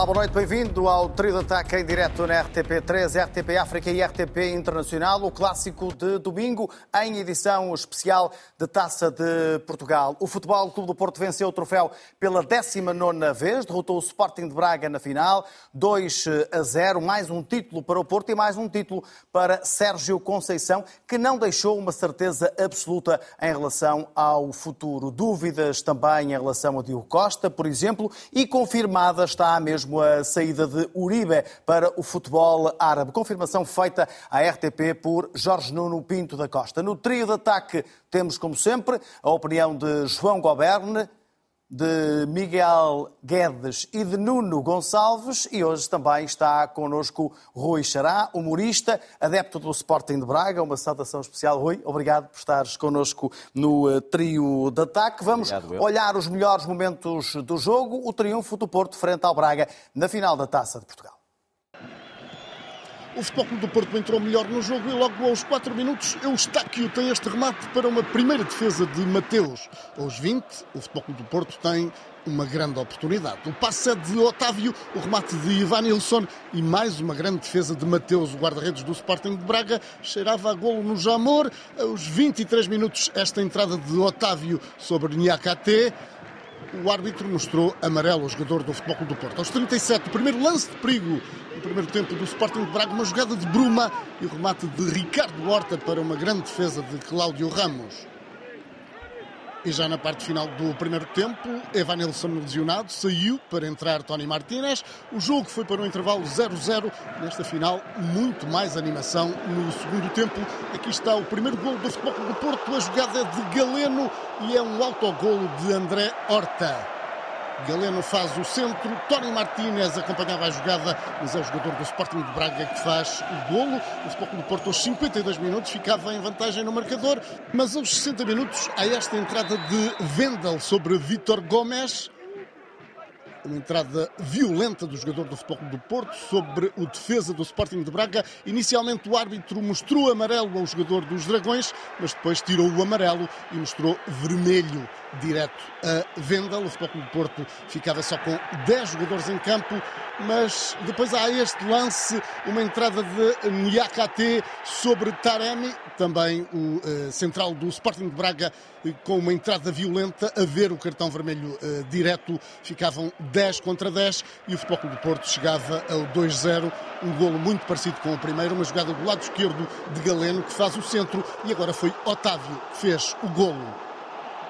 Olá, boa noite, bem-vindo ao Trio de Ataque em direto na RTP3, RTP África e RTP Internacional, o clássico de domingo, em edição especial de Taça de Portugal. O Futebol Clube do Porto venceu o troféu pela 19 vez, derrotou o Sporting de Braga na final, 2 a 0, mais um título para o Porto e mais um título para Sérgio Conceição, que não deixou uma certeza absoluta em relação ao futuro. Dúvidas também em relação a Diogo Costa, por exemplo, e confirmada está mesmo mesmo a saída de Uribe para o futebol árabe. Confirmação feita à RTP por Jorge Nuno Pinto da Costa. No trio de ataque temos, como sempre, a opinião de João Goberne, de Miguel Guedes e de Nuno Gonçalves e hoje também está connosco Rui Xará, humorista, adepto do Sporting de Braga. Uma saudação especial, Rui. Obrigado por estares connosco no uh, trio de ataque. Vamos Obrigado, olhar os melhores momentos do jogo, o triunfo do Porto frente ao Braga na final da Taça de Portugal. O Futebol Clube do Porto entrou melhor no jogo e logo aos 4 minutos Eustáquio tem este remate para uma primeira defesa de Mateus. Aos 20, o Futebol Clube do Porto tem uma grande oportunidade. O passe é de Otávio, o remate de Ivan Nilsson e mais uma grande defesa de Mateus, o guarda-redes do Sporting de Braga. Cheirava a golo no Jamor. Aos 23 minutos, esta entrada de Otávio sobre Niakate o árbitro mostrou amarelo ao jogador do Futebol Clube do Porto. Aos 37, o primeiro lance de perigo no primeiro tempo do Sporting de Braga, uma jogada de Bruma e o remate de Ricardo Horta para uma grande defesa de Cláudio Ramos. E já na parte final do primeiro tempo, Evanilson lesionado saiu para entrar Tony Martínez. O jogo foi para um intervalo 0-0. Nesta final, muito mais animação no segundo tempo. Aqui está o primeiro gol do Futebol do Porto. A jogada é de Galeno e é um autogolo de André Horta. Galeno faz o centro, Tony Martínez acompanhava a jogada, mas é o jogador do Sporting de Braga que faz o golo. O Sporting do Porto aos 52 minutos ficava em vantagem no marcador, mas aos 60 minutos há esta entrada de Vendel sobre Vitor Gomes uma entrada violenta do jogador do Futebol do Porto sobre o defesa do Sporting de Braga. Inicialmente o árbitro mostrou amarelo ao jogador dos Dragões, mas depois tirou o amarelo e mostrou vermelho direto a Vendel. O Futebol do Porto ficava só com 10 jogadores em campo, mas depois há este lance, uma entrada de Niakate sobre Taremi, também o uh, central do Sporting de Braga com uma entrada violenta, a ver o cartão vermelho uh, direto, ficavam 10 contra 10 e o Futebol Clube do Porto chegava ao 2-0, um golo muito parecido com o primeiro, uma jogada do lado esquerdo de Galeno que faz o centro e agora foi Otávio que fez o golo.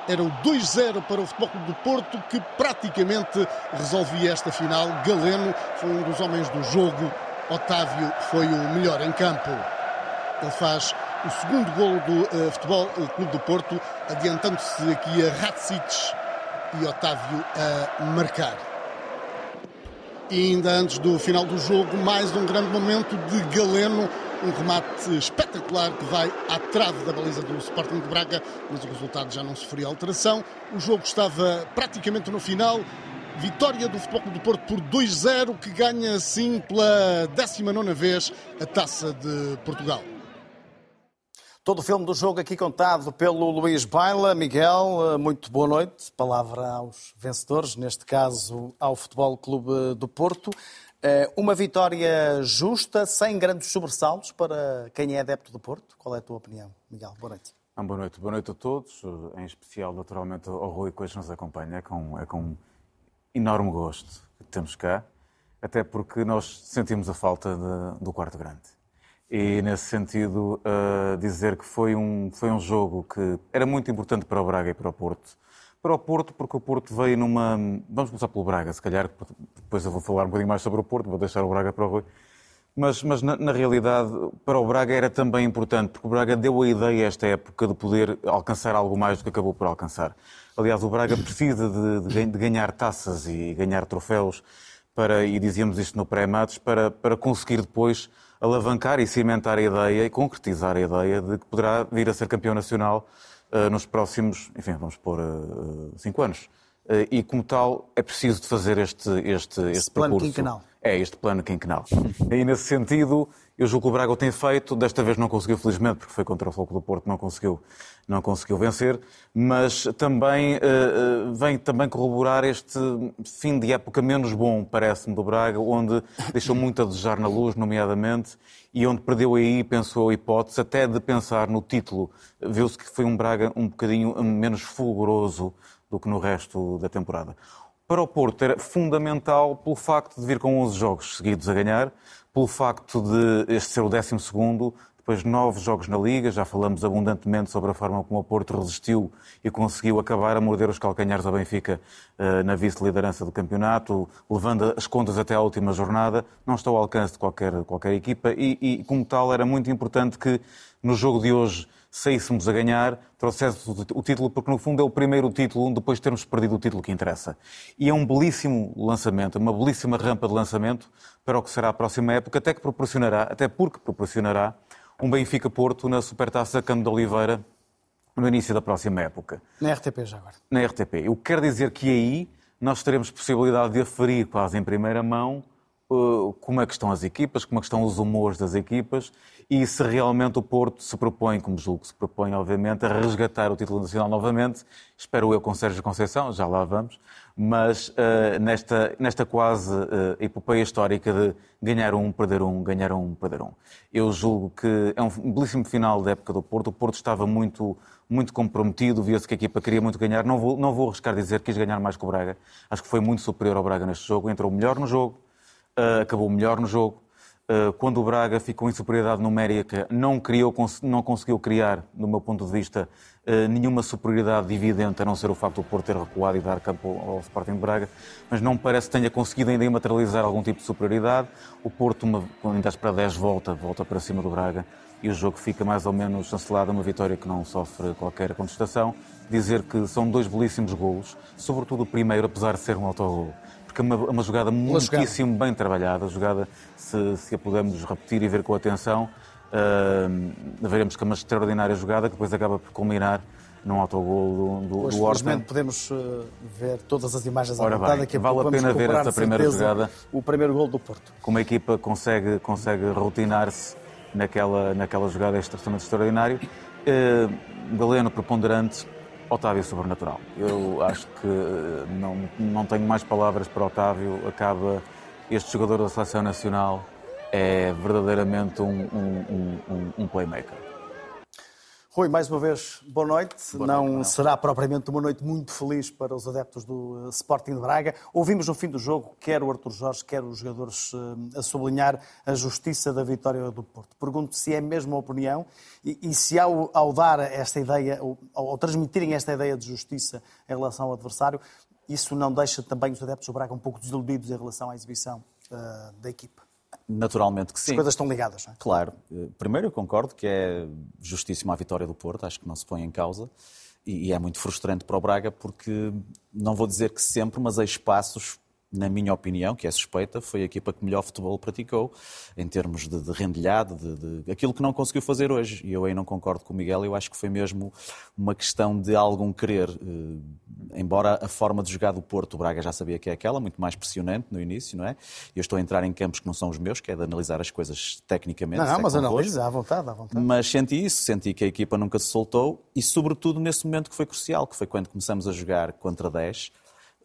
Era o 2-0 para o Futebol Clube do Porto que praticamente resolvia esta final. Galeno foi um dos homens do jogo, Otávio foi o melhor em campo. Ele faz o segundo golo do uh, Futebol Clube do Porto, adiantando-se aqui a Ratsic e Otávio a marcar. E ainda antes do final do jogo, mais um grande momento de Galeno, um remate espetacular que vai à trave da baliza do Sporting de Braga, mas o resultado já não sofreu alteração. O jogo estava praticamente no final. Vitória do Futebol Clube do Porto por 2-0, que ganha assim pela 19 vez a Taça de Portugal. Todo o filme do jogo aqui contado pelo Luís Baila. Miguel, eh, muito boa noite. Palavra aos vencedores, neste caso ao Futebol Clube do Porto. Eh, uma vitória justa, sem grandes sobressaltos para quem é adepto do Porto. Qual é a tua opinião, Miguel? Boa noite. Ah, boa noite. Boa noite a todos, em especial, naturalmente, ao Rui que hoje nos acompanha. É com, é com enorme gosto que temos cá, até porque nós sentimos a falta de, do quarto grande e nesse sentido uh, dizer que foi um, foi um jogo que era muito importante para o Braga e para o Porto. Para o Porto, porque o Porto veio numa. Vamos começar pelo Braga, se calhar, depois eu vou falar um bocadinho mais sobre o Porto, vou deixar o Braga para o Rui. Mas, mas na, na, realidade, para o Braga era também importante, porque o Braga deu a ideia esta época de poder alcançar algo mais do que acabou por alcançar. Aliás, o Braga precisa de, de, ganhar taças e ganhar troféus, para, e dizíamos isto no pré-matos, para, para conseguir depois alavancar e cimentar a ideia e concretizar a ideia de que poderá vir a ser campeão nacional uh, nos próximos, enfim, vamos pôr, uh, cinco anos. Uh, e como tal, é preciso de fazer este, este, este percurso. Quinquenal. É este plano quinquenal. e nesse sentido, eu julgo que o Braga o tem feito, desta vez não conseguiu, felizmente, porque foi contra o Foco do Porto, não conseguiu, não conseguiu vencer, mas também uh, vem também corroborar este fim de época menos bom, parece-me, do Braga, onde deixou muito a desejar na luz, nomeadamente, e onde perdeu aí, pensou a hipótese, até de pensar no título. Viu-se que foi um Braga um bocadinho menos fulguroso do que no resto da temporada. Para o Porto era fundamental pelo facto de vir com 11 jogos seguidos a ganhar, pelo facto de este ser o 12 depois nove jogos na Liga, já falamos abundantemente sobre a forma como o Porto resistiu e conseguiu acabar a morder os calcanhares ao Benfica uh, na vice-liderança do campeonato, levando as contas até à última jornada. Não está ao alcance de qualquer, qualquer equipa e, e, como tal, era muito importante que no jogo de hoje saíssemos a ganhar, trouxéssemos o título, porque no fundo é o primeiro título depois de termos perdido o título que interessa. E é um belíssimo lançamento, uma belíssima rampa de lançamento para o que será a próxima época, até que proporcionará, até porque proporcionará um Benfica-Porto na Supertaça Cano de Oliveira no início da próxima época. Na RTP já agora. Na RTP. Eu quero dizer que aí nós teremos possibilidade de aferir quase em primeira mão uh, como é que estão as equipas, como é que estão os humores das equipas e se realmente o Porto se propõe, como julgo que se propõe, obviamente, a resgatar o título nacional novamente, espero eu com Sérgio Conceição, já lá vamos, mas uh, nesta, nesta quase uh, epopeia histórica de ganhar um, perder um, ganhar um, perder um. Eu julgo que é um belíssimo final da época do Porto. O Porto estava muito, muito comprometido, via-se que a equipa queria muito ganhar. Não vou, não vou arriscar dizer que quis ganhar mais que o Braga. Acho que foi muito superior ao Braga neste jogo. Entrou melhor no jogo, uh, acabou melhor no jogo. Eh, quando o Braga ficou em superioridade numérica, não, criou, não conseguiu criar, do meu ponto de vista, eh, nenhuma superioridade evidente, a não ser o facto de o Porto ter recuado e dar campo ao Sporting de Braga, mas não parece que tenha conseguido ainda materializar algum tipo de superioridade. O Porto, quando ainda para 10, volta, volta para cima do Braga e o jogo fica mais ou menos chancelado, uma vitória que não sofre qualquer contestação. Dizer que são dois belíssimos golos, sobretudo o primeiro, apesar de ser um autogol porque é uma, uma jogada muitíssimo bem trabalhada, jogada, se, se a pudermos repetir e ver com atenção, uh, veremos que é uma extraordinária jogada que depois acaba por culminar num autogol do, do, pois, do Orton. podemos uh, ver todas as imagens Ora bem, que vale a pena ver esta primeira jogada. O primeiro gol do Porto. Como a equipa consegue, consegue rotinar-se naquela, naquela jogada extremamente extraordinário. Uh, Galeno preponderante, Otávio Sobrenatural. Eu acho que eh, não, não tenho mais palavras para Otávio. Acaba este jogador da seleção nacional é verdadeiramente um, um, um, um playmaker. Rui, mais uma vez, boa noite. Boa não noite, será propriamente uma noite muito feliz para os adeptos do eh, Sporting de Braga. Ouvimos no fim do jogo, quer o Artur Jorge, quer os jogadores, eh, a sublinhar a justiça da vitória do Porto. Pergunto se é mesmo a opinião e, e se ao, ao, dar esta ideia, ao, ao transmitirem esta ideia de justiça em relação ao adversário, isso não deixa também os adeptos do Braga um pouco desiludidos em relação à exibição uh, da equipa? Naturalmente que sim. As coisas estão ligadas, não é? Claro. Eh, primeiro, eu concordo que é justíssima a vitória do Porto, acho que não se põe em causa. E é muito frustrante para o Braga porque, não vou dizer que sempre, mas há espaços na minha opinião, que é suspeita, foi a equipa que melhor futebol praticou, em termos de, de rendilhado, de, de, aquilo que não conseguiu fazer hoje. E eu aí não concordo com o Miguel, eu acho que foi mesmo uma questão de algum querer. Uh, embora a forma de jogar do Porto, o Braga já sabia que é aquela, muito mais pressionante no início, não é? Eu estou a entrar em campos que não são os meus, que é de analisar as coisas tecnicamente. Não, não mas analisa, à vontade, à vontade. Mas senti isso, senti que a equipa nunca se soltou e, sobretudo, nesse momento que foi crucial, que foi quando começamos a jogar contra 10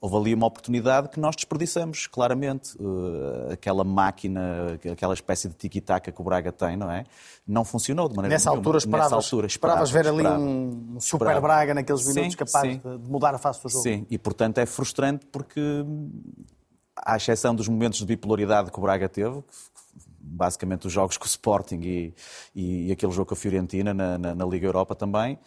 houve ali uma oportunidade que nós desperdiçamos, claramente. Uh, aquela máquina, aquela espécie de tiki-taka que o Braga tem, não é? Não funcionou de maneira Nessa nenhuma. altura esperavas, Nessa altura, esperavas ver ali um super esperava. Braga naqueles minutos sim, capaz sim. de mudar a face do jogo. Sim, e portanto é frustrante porque, à exceção dos momentos de bipolaridade que o Braga teve, basicamente os jogos com o Sporting e, e, aquele jogo com a Fiorentina na, na, na Liga Europa também,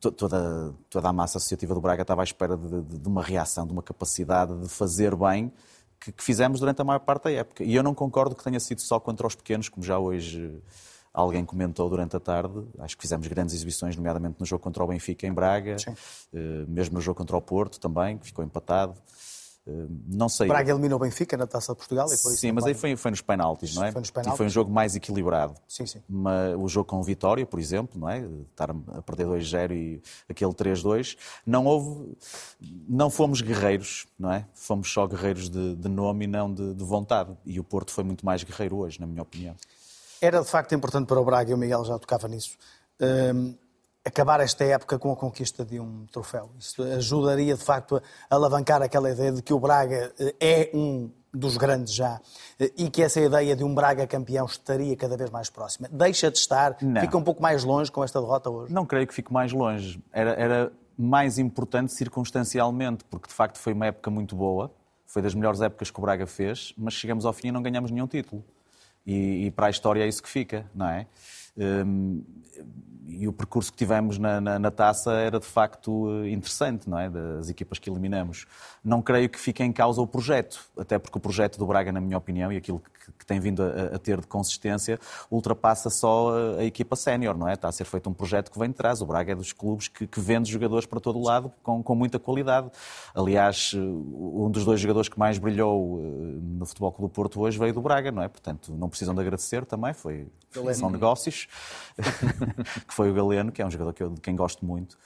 toda, toda a massa associativa do Braga estava à espera de, de, de uma reação, de uma capacidade de fazer bem que, que, fizemos durante a maior parte da época. E eu não concordo que tenha sido só contra os pequenos, como já hoje alguém comentou durante a tarde. Acho que fizemos grandes exibições, nomeadamente no jogo contra o Benfica em Braga, Sim. Eh, mesmo no jogo contra o Porto também, que ficou empatado. Não sei. Braga eliminou o Benfica na Taça de Portugal e por isso Sim, mas aí foi, foi nos penaltis, não é? Foi nos penaltis. E foi um jogo mais equilibrado. Sim, sim. Mas o jogo com Vitória, por exemplo, não é? Estar a perder 2-0 e aquele 3-2, não houve. Não fomos guerreiros, não é? Fomos só guerreiros de, de nome e não de, de vontade. E o Porto foi muito mais guerreiro hoje, na minha opinião. Era de facto importante para o Braga, e o Miguel já tocava nisso, hum, acabar esta época com a conquista de um troféu. Isso ajudaria de facto a alavancar aquela ideia de que o Braga eh, é um dos grandes já eh, e que essa ideia de um Braga campeão estaria cada vez mais próxima. Deixa de estar, Não. fica um pouco mais longe com esta derrota hoje. Não creio que fique mais longe. Era, era mais importante circunstancialmente, porque de facto foi uma época muito boa, foi das melhores épocas que o Braga fez, mas chegamos ao fim e não ganhamos nenhum título. E, e para a história é isso que fica, não é? Hum, e o percurso que tivemos na, na, na, taça era de facto eh, interessante, não é? Das equipas que eliminamos. Não creio que fique em causa o projeto, até porque o projeto do Braga, na minha opinião, e aquilo que, que tem vindo a, a, ter de consistência, ultrapassa só a, a equipa sénior, não é? Está a ser feito um projeto que vem de trás. O Braga é dos clubes que, que vende jogadores para todo o lado com, com muita qualidade. Aliás, eh, um dos dois jogadores que mais brilhou eh, no Futebol Clube do Porto hoje veio do Braga, não é? Portanto, não precisam de agradecer também, foi, são negócios. que foi o Galeno, que é um jogador que eu, de quem gosto muito.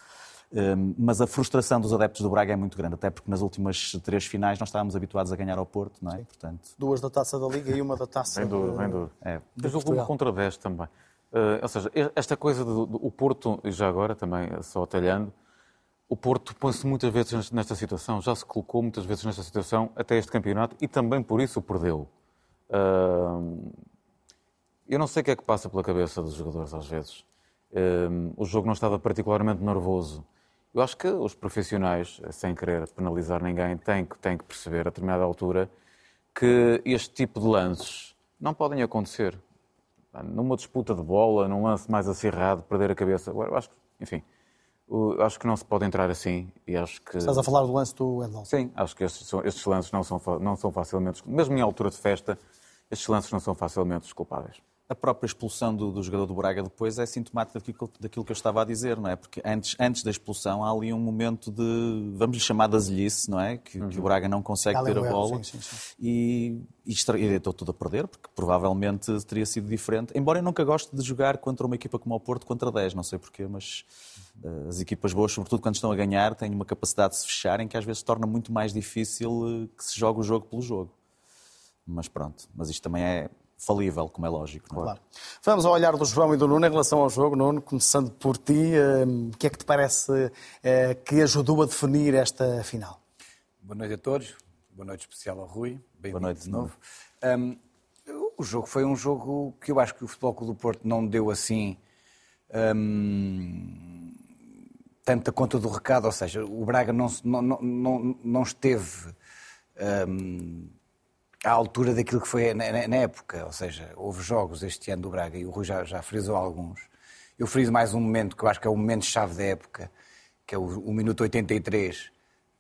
Um, mas a frustração dos adeptos do Braga é muito grande, até porque nas últimas três finais nós estávamos habituados a ganhar ao Porto, não é? Portanto... Duas da taça da Liga e uma da taça. Sem dúvida, sem dúvida. É. Mas o clube contra 10 também. Uh, ou seja, esta coisa do, do o Porto, e já agora também, só atalhando, o Porto põe-se muitas vezes nesta situação, já se colocou muitas vezes nesta situação até este campeonato e também por isso o perdeu. Uh, eu não sei o que é que passa pela cabeça dos jogadores às vezes. Um, o jogo não estava particularmente nervoso. Eu acho que os profissionais, sem querer penalizar ninguém, têm que, têm que perceber a determinada altura que este tipo de lances não podem acontecer. Numa disputa de bola, num lance mais acirrado, perder a cabeça. Eu acho que, enfim, acho que não se pode entrar assim e acho que... Estás a falar do lance do Edson? Sim, acho que estes, estes lances não são, não são facilmente... Mesmo em altura de festa, estes lances não são facilmente desculpáveis. A própria expulsão do, do, jogador do Braga depois é sintomática daquilo, daquilo, que eu estava a dizer, não é? Porque antes, antes da expulsão há ali um momento de, vamos lhe chamar de azelice, não é? Que, uhum. que o Braga não consegue ter a bola sim, sim, sim. e, e, e deitou tudo a perder, porque provavelmente teria sido diferente. Embora eu nunca goste de jogar contra uma equipa como o Porto contra 10, não sei porquê, mas uh, as equipas boas, sobretudo quando estão a ganhar, têm uma capacidade de se fecharem que às vezes torna muito mais difícil uh, que se jogue o jogo pelo jogo. Mas pronto, mas isto também é falível, como é lógico. Não é? Claro. Vamos ao olhar do João e do Nuno em relação ao jogo. Nuno, começando por ti, o que é que te parece eh, que ajudou a definir esta final? Boa noite a todos. Boa noite especial ao Rui. Bem-vindo de novo. Um, o jogo foi um jogo que eu acho que o Futebol Clube do Porto não deu assim um, tanta conta do recado, ou seja, o Braga não, não, não, não esteve um, à altura daquilo que foi na, na, época. Ou seja, houve jogos este ano do Braga e o Rui já, já frisou alguns. Eu friso mais um momento que eu acho que é o momento-chave da época, que é o, o minuto 83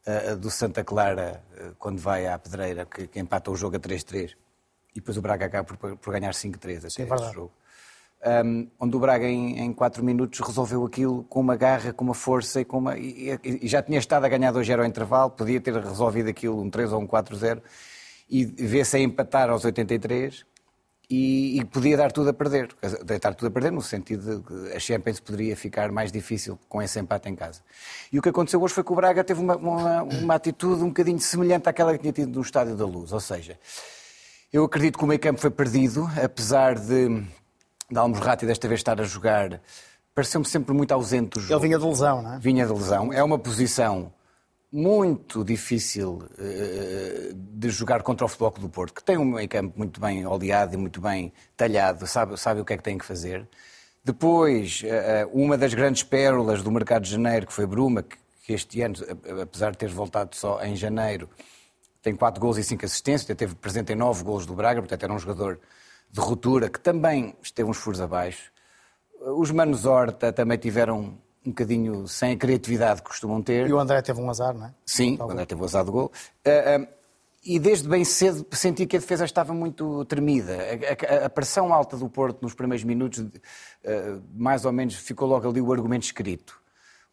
uh, do Santa Clara, uh, quando vai à Pedreira, que, que, empata o jogo a 3-3. E depois o Braga acaba por, por ganhar 5-3 até Sim, esse jogo. Um, onde o Braga em, 4 minutos resolveu aquilo com uma garra, com uma força e, com uma, e, e já tinha estado a ganhar 2-0 ao intervalo, podia ter resolvido aquilo um 3 ou um 4-0 e vê-se a empatar aos 83 e, e, podia dar tudo a perder. Dar tudo a perder no sentido de que a Champions poderia ficar mais difícil com esse empate em casa. E o que aconteceu hoje foi que o Braga teve uma, uma, uma atitude um bocadinho semelhante àquela que tinha tido no Estádio da Luz. Ou seja, eu acredito que o meio campo foi perdido, apesar de, de Almos desta vez estar a jogar, pareceu-me sempre muito ausente do jogo. Ele vinha de lesão, não é? Vinha de lesão. É uma posição muito difícil uh, de jogar contra o Futebol Clube do Porto, que tem um meio campo muito bem oleado e muito bem talhado, sabe, sabe o que é que tem que fazer. Depois, uh, uma das grandes pérolas do mercado de janeiro, que foi Bruma, que, que este ano, apesar de ter voltado só em janeiro, tem 4 gols e 5 assistências, teve presente em 9 gols do Braga, portanto era um jogador de ruptura, que também esteve uns furos abaixo. Os Manos Horta também tiveram um bocadinho sem a criatividade que costumam ter. E o André teve um azar, não é? Sim, Talvez. o André teve um azar de gol. Uh, uh, e desde bem cedo senti que a defesa estava muito tremida. A, a, a pressão alta do Porto nos primeiros minutos, uh, mais ou menos, ficou logo ali o argumento escrito.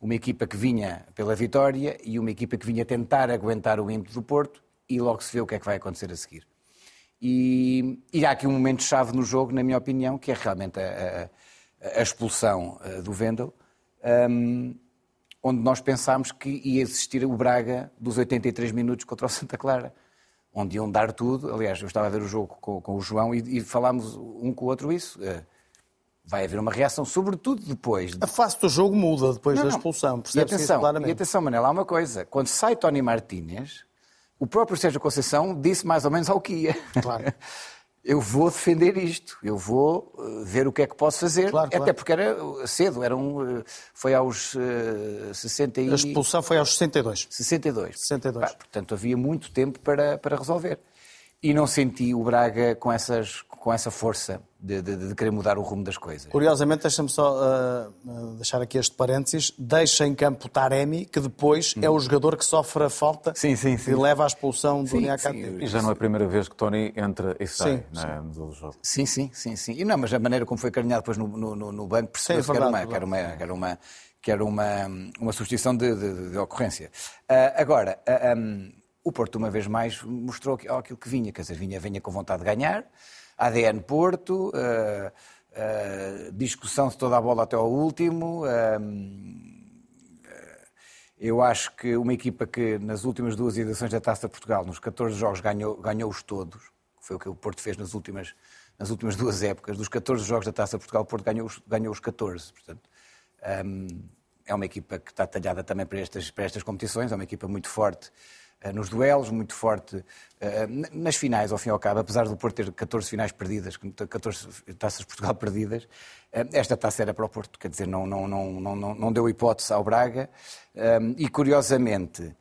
Uma equipa que vinha pela vitória e uma equipa que vinha tentar aguentar o ímpeto do Porto e logo se vê o que é que vai acontecer a seguir. E, e há aqui um momento-chave no jogo, na minha opinião, que é realmente a, a, expulsão do Vendel, um, onde nós pensámos que ia existir o Braga dos 83 minutos contra o Santa Clara, onde iam dar tudo. Aliás, eu estava a ver o jogo com, com o João e, e, falámos um com o outro isso. Uh, vai haver uma reação, sobretudo depois. De... A face do jogo muda depois não, da expulsão, e atenção, claramente. E atenção, Manela, há uma coisa. Quando sai Tony Martínez, o próprio Sérgio Conceição disse mais ou menos ao que ia. Claro. eu vou defender isto, eu vou eh, ver o que é que posso fazer, claro, até claro. porque era cedo, era um, eh, foi aos uh, eh, 60 e... A expulsão foi aos 62. 62. 62. Pá, portanto, havia muito tempo para, para resolver. E não senti o Braga com, essas, com essa força de, de, de querer mudar o rumo das coisas. Curiosamente, deixa-me só uh, deixar aqui este parênteses, deixa em campo Taremi, que depois hum. é o jogador que sofre a falta sim, sim, sim. e leva à expulsão do Niakate. E já não é a primeira vez que Tony entra e sai né, no jogo. Sim, sim, sim, sim. E não, mas a maneira como foi carinhado depois no, no, no banco percebeu-se que, era que era uma, que era uma, que era uma, uma substituição de, de, de ocorrência. Uh, agora, uh, um, o Porto, uma vez mais, mostrou aquilo que vinha, quer dizer, vinha, vinha com vontade de ganhar, ADN Porto, uh, uh, discussão de toda a bola até ao último. Uh, eu acho que uma equipa que nas últimas duas edições da Taça de Portugal, nos 14 jogos, ganhou, ganhou-os todos, que foi o que o Porto fez nas últimas, nas últimas duas épocas. Dos 14 jogos da Taça de Portugal, o Porto ganhou, ganhou os 14. Portanto, um, é uma equipa que está talhada também para estas, para estas competições, é uma equipa muito forte eh, nos duelos, muito forte eh, nas finais, ao fim e ao cabo, apesar do Porto ter 14 finais perdidas, 14 taças de Portugal perdidas, eh, esta taça era para o Porto, quer dizer, não, não, não, não, não deu hipótese ao Braga. E curiosamente,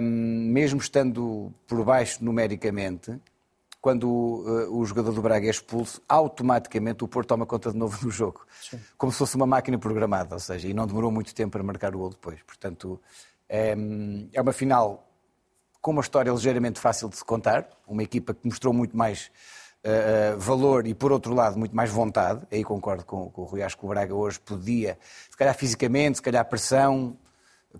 mesmo estando por baixo numericamente, quando o, jogador do Braga é expulso, automaticamente o Porto toma conta de novo do jogo. Sim. Como se fosse uma máquina programada, ou seja, e não demorou muito tempo para marcar o gol depois. Portanto, é, é uma final com uma história ligeiramente fácil de se contar, uma equipa que mostrou muito mais uh, valor e, por outro lado, muito mais vontade. Aí concordo com, com o Rui, acho que o Braga hoje podia, se calhar fisicamente, se calhar pressão,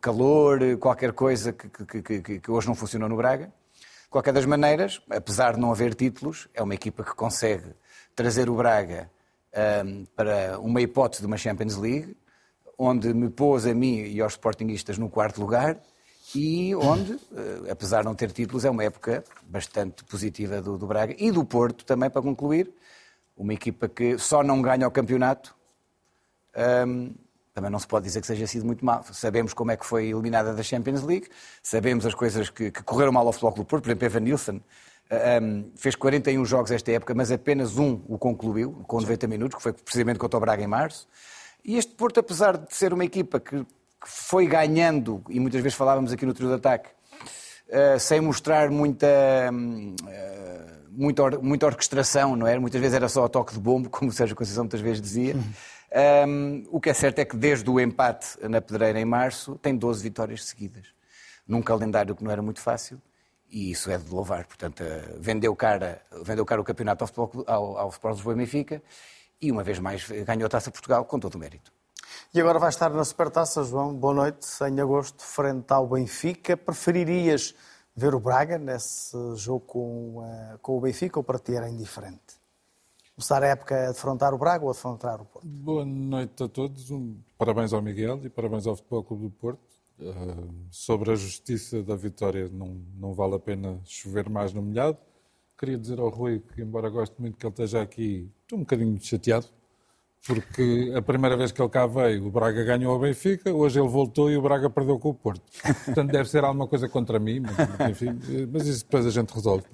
calor, qualquer coisa que, que, que, que hoje não funcionou no Braga. De qualquer das maneiras, apesar de não haver títulos, é uma equipa que consegue trazer o Braga um, ehm, para uma hipótese de uma Champions League, onde me pôs a mim e aos Sportingistas no quarto lugar e onde, eh, apesar de não ter títulos, é uma época bastante positiva do, do, Braga e do Porto também, para concluir. Uma equipa que só não ganha o campeonato, um, também não se pode dizer que seja sido muito mal. Sabemos como é que foi eliminada da Champions League, sabemos as coisas que, que correram mal ao Futebol do Porto, por exemplo, Evan Nilsson um, fez 41 jogos esta época, mas apenas um o concluiu, com 90 minutos, que foi precisamente contra o Braga em março. E este Porto, apesar de ser uma equipa que que foi ganhando, e muitas vezes falávamos aqui no trio de ataque, uh, sem mostrar muita, uh, muita, or, muita orquestração, não é? Muitas vezes era só o toque de bombo, como o Sérgio Conceição muitas vezes dizia. Um, o que é certo é que desde o empate na Pedreira em março tem 12 vitórias seguidas. Num calendário que não era muito fácil e isso é de louvar. Portanto, uh, vendeu cara, vendeu cara o campeonato ao futebol, ao, ao futebol Lisboa e Benfica e uma vez mais ganhou a Taça Portugal com todo o mérito. E agora vai estar na Supertaça, João. Boa noite, em agosto, frente ao Benfica. Preferirias ver o Braga nesse jogo com, uh, com o Benfica ou para ti era indiferente? Começar a época a defrontar o Braga ou a defrontar o Porto? Boa noite a todos. Um, parabéns ao Miguel e parabéns ao Futebol Clube do Porto. Uh, sobre a justiça da vitória, não, não vale a pena chover mais no molhado. Queria dizer ao Rui que, embora goste muito que ele esteja aqui, estou um bocadinho chateado porque a primeira vez que ele cá veio, o Braga ganhou ao Benfica, hoje ele voltou e o Braga perdeu com o Porto. Portanto, deve ser alguma coisa contra mim, mas, enfim, mas isso depois a gente resolve.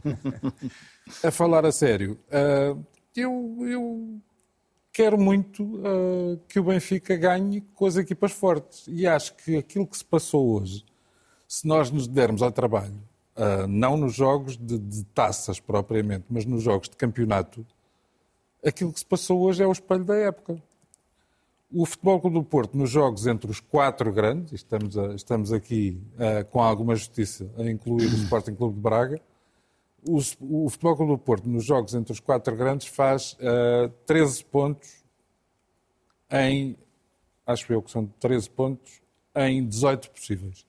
A falar a sério, uh, eu, eu, quero muito uh, que o Benfica ganhe com as equipas fortes e acho que aquilo que se passou hoje, se nós nos dermos ao trabalho, uh, não nos jogos de, de taças propriamente, mas nos jogos de campeonato, aquilo que se passou hoje é o espelho da época. O Futebol Clube do Porto, nos jogos entre os quatro grandes, estamos, a, estamos aqui uh, com alguma justiça a incluir o Sporting Clube de Braga, o, o, Futebol Clube do Porto, nos jogos entre os quatro grandes, faz uh, eh, 13 pontos em, acho eu que são 13 pontos, em 18 possíveis.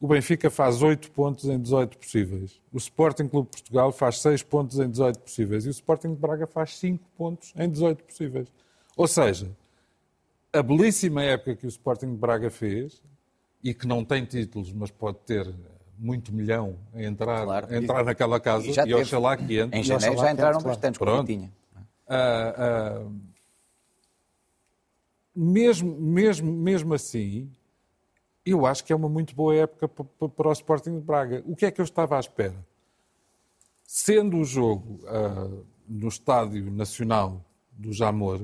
O Benfica faz 8 pontos em 18 possíveis. O Sporting Clube de Portugal faz 6 pontos em 18 possíveis. E o Sporting de Braga faz 5 pontos em 18 possíveis. Ou seja, a belíssima época que o Sporting de Braga fez, e que não tem títulos, mas pode ter muito milhão a entrar, Claro. a entrar naquela casa, E já e, teve. oxalá que entre. Em janeiro já entraram entre, bastantes, Pronto. tinha. Ah, ah, mesmo, mesmo, mesmo assim, eu acho que é uma muito boa época pa- pa- para o Sporting de Braga. O que é que eu estava à espera? Sendo o jogo ah, no Estádio Nacional do Jamor,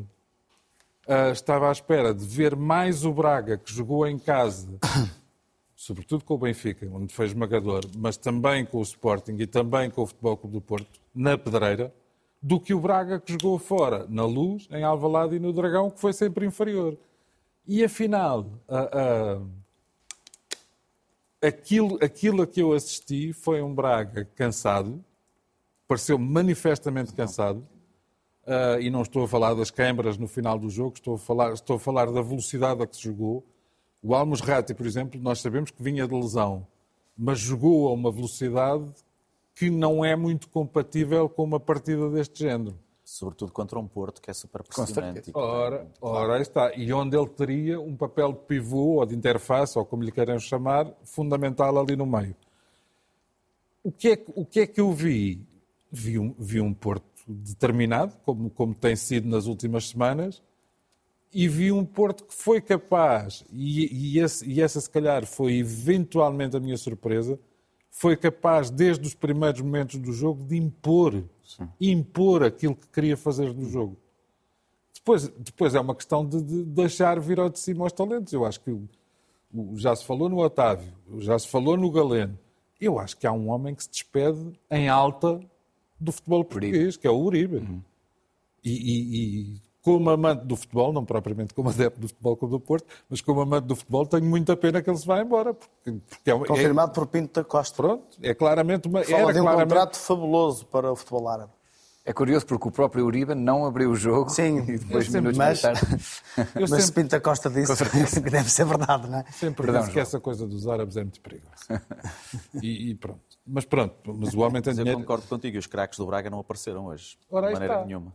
ah, estava à espera de ver mais o Braga, que jogou em casa, sobretudo com o Benfica, onde foi esmagador, mas também com o Sporting e também com o Futebol Clube do Porto, na Pedreira, do que o Braga que jogou fora, na Luz, em Alvalade e no Dragão, que foi sempre inferior. E afinal, ah, aquilo, aquilo a que eu assisti foi um Braga cansado, pareceu manifestamente cansado, ah, e não estou a falar das câmaras no final do jogo, estou a falar, estou a falar da velocidade a que se jogou. O Almos Rati, por exemplo, nós sabemos que vinha de lesão, mas jogou a uma velocidade que não é muito compatível com uma partida deste género. Sobretudo contra um Porto que é super pressionante. e Ora, ora aí está. E onde ele teria um papel de pivô ou de interface, ou como lhe queiram chamar, fundamental ali no meio. O que é, que- o que, é que eu vi? Vi um, vi um Porto determinado, como, como tem sido nas últimas semanas, e vi um Porto que foi capaz, e, e, esse- e essa se calhar foi eventualmente a minha surpresa, foi capaz desde os primeiros momentos do jogo de impor, impor aquilo que queria fazer no jogo. Depois, depois é uma questão de, de deixar vir ao de cima os talentos. Eu acho que o- o- já se falou no Otávio, já se falou no Galeno. Eu acho que há um homem que se despede em alta do futebol português, que é o Uribe. E, e- e como amante do futebol, não propriamente como adepto do Futebol Clube do Porto, mas como amante do futebol, tenho muita pena que ele se vá embora. Porque, porque é, uma- é- Confirmado por Pinto da Costa. pronto, é claramente uma. Fala era de um claramente- contrato fabuloso para o futebol árabe. É curioso porque o próprio Uribe não abriu o jogo Sim, e depois, eu sempre- minutos mas- mais tarde. Eu Mas sempre- se Pinto da Costa disse que deve ser verdade, não é? Sempre Perdão, disse que essa coisa dos árabes é muito perigosa. e, e pronto. Mas pronto, mas o homem tem Mas eu dinheiro. concordo contigo, os craques do Braga não apareceram hoje. Ora, de maneira está. nenhuma.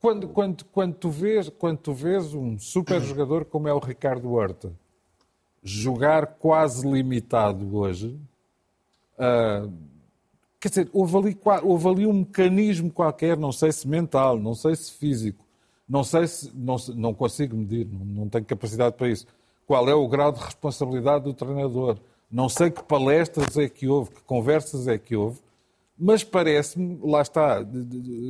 Quando, quando, quando, tu vês, quando tu vês um super jogador como é o Ricardo Horta jogar quase limitado hoje, ah, quer dizer, houve ali, houve ali um mecanismo qualquer, não sei se mental, não sei se físico, não sei se. Não, não consigo medir, não, não tenho capacidade para isso. Qual é o grau de responsabilidade do treinador? Não sei que palestras é que houve, que conversas é que houve, mas parece-me, lá está,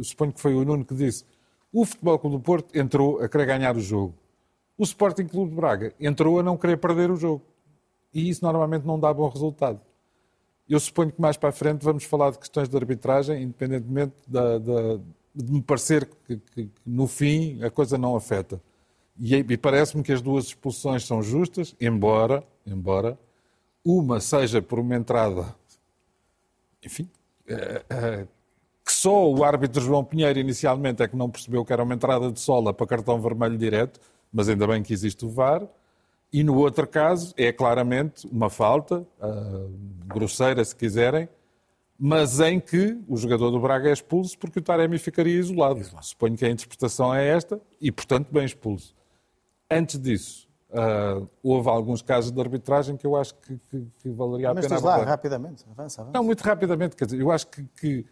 suponho que foi o Nuno que disse, o Futebol Clube do Porto entrou a querer ganhar o jogo. O Sporting Clube de Braga entrou a não querer perder o jogo. E isso normalmente não dá bom resultado. Eu suponho que mais para a frente vamos falar de questões de arbitragem, independentemente da- da- de me parecer que, que- que no fim a coisa não afeta. E, e parece-me que as duas expulsões são justas, embora, embora uma seja por uma entrada, enfim, eh, eh, que só o árbitro João Pinheiro inicialmente é que não percebeu que era uma entrada de sola para cartão vermelho direto, mas ainda bem que existe o VAR. E no outro caso é claramente uma falta, ah, grosseira se quiserem, mas em que o jogador do Braga é expulso porque o Taremi ficaria isolado. Suponho que a interpretação é esta e, portanto, bem expulso. Antes disso, ah, houve alguns casos de arbitragem que eu acho que, que- que valeria a Mas pena diz lá, rapidamente. Avança, avança. Não, muito rapidamente, quer dizer, eu acho que, que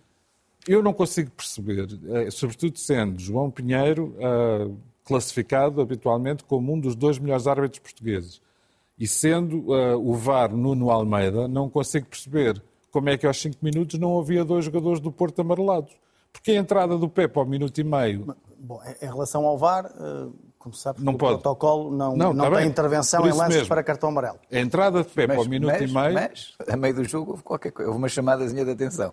eu não consigo perceber, eh, sobretudo sendo João Pinheiro ah, classificado habitualmente como um dos dois melhores árbitros portugueses e sendo ah, o VAR Nuno Almeida, não consigo perceber como é que aos 5 minutos não havia dois jogadores do Porto amarelados. Porque a entrada do Pepe ao minuto e meio Bom, em relação ao VAR, eh, como se sabe, Não o pode. protocolo não, Não, não, está tem bem. intervenção em lances mesmo. para cartão amarelo. a entrada de Pepe ao minuto mas, e meio. mas, a meio do jogo houve qualquer coisa, houve uma chamadazinha de atenção.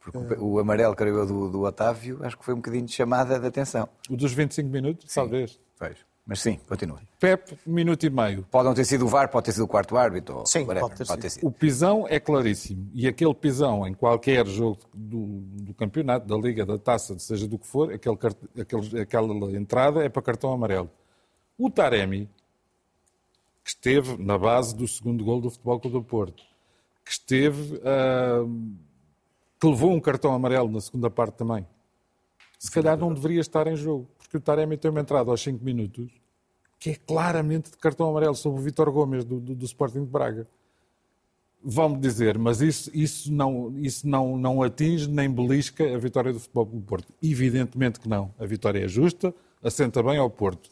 Porque o- o amarelo, creio eu, do, do Otávio, acho que foi um bocadinho de chamada de atenção. O dos 25 minutos, talvez. Pois. Mas sim, continue. Pepe, minuto e meio. Pode não ter sido o VAR, pode ter sido o quarto árbitro. Sim, whatever, pode ter sido. O pisão é claríssimo. E aquele pisão em qualquer jogo do, do campeonato, da Liga, da Taça, seja do que for, aquele, aquele- aquela entrada é para cartão amarelo. O Taremi, que esteve na base do segundo gol do Futebol Clube do Porto, que esteve, uh, que levou um cartão amarelo na segunda parte também. Se calhar não deveria estar em jogo, porque o Taremi tem uma entrada aos 5 minutos que é claramente de cartão amarelo sobre o Vitor Gomes do, do, do Sporting de Braga. Vão-me dizer, mas isso, isso, não, isso não, não atinge nem belisca a vitória do Futebol do Porto. Evidentemente que não. A vitória é justa, assenta bem ao Porto.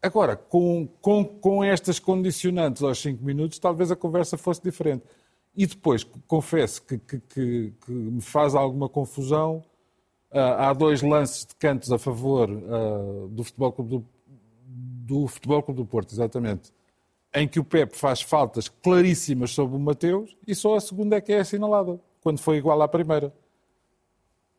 Agora, com, com, com estas condicionantes aos 5 minutos, talvez a conversa fosse diferente. E depois, confesso que, que, que, que me faz alguma confusão. Uh, há dois lances de cantos a favor uh, do Futebol Clube do, do Futebol Clube do Porto, exatamente, em que o Pepe faz faltas claríssimas sobre o Mateus e só a segunda é que é assinalada, quando foi igual à primeira.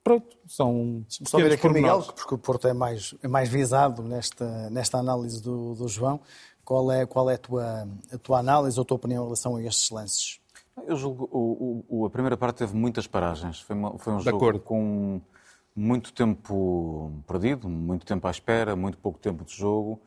Pronto, são Só ver aqui Miguel, porque o Porto é mais, é mais visado nesta, nesta análise do, do João. Qual é, qual é a, tua, a tua análise ou a tua opinião em relação a estes lances? Eu julgo, o, o, a primeira parte teve muitas paragens. Foi, uma, foi um de jogo acordo. com muito tempo perdido, muito tempo à espera, muito pouco tempo de jogo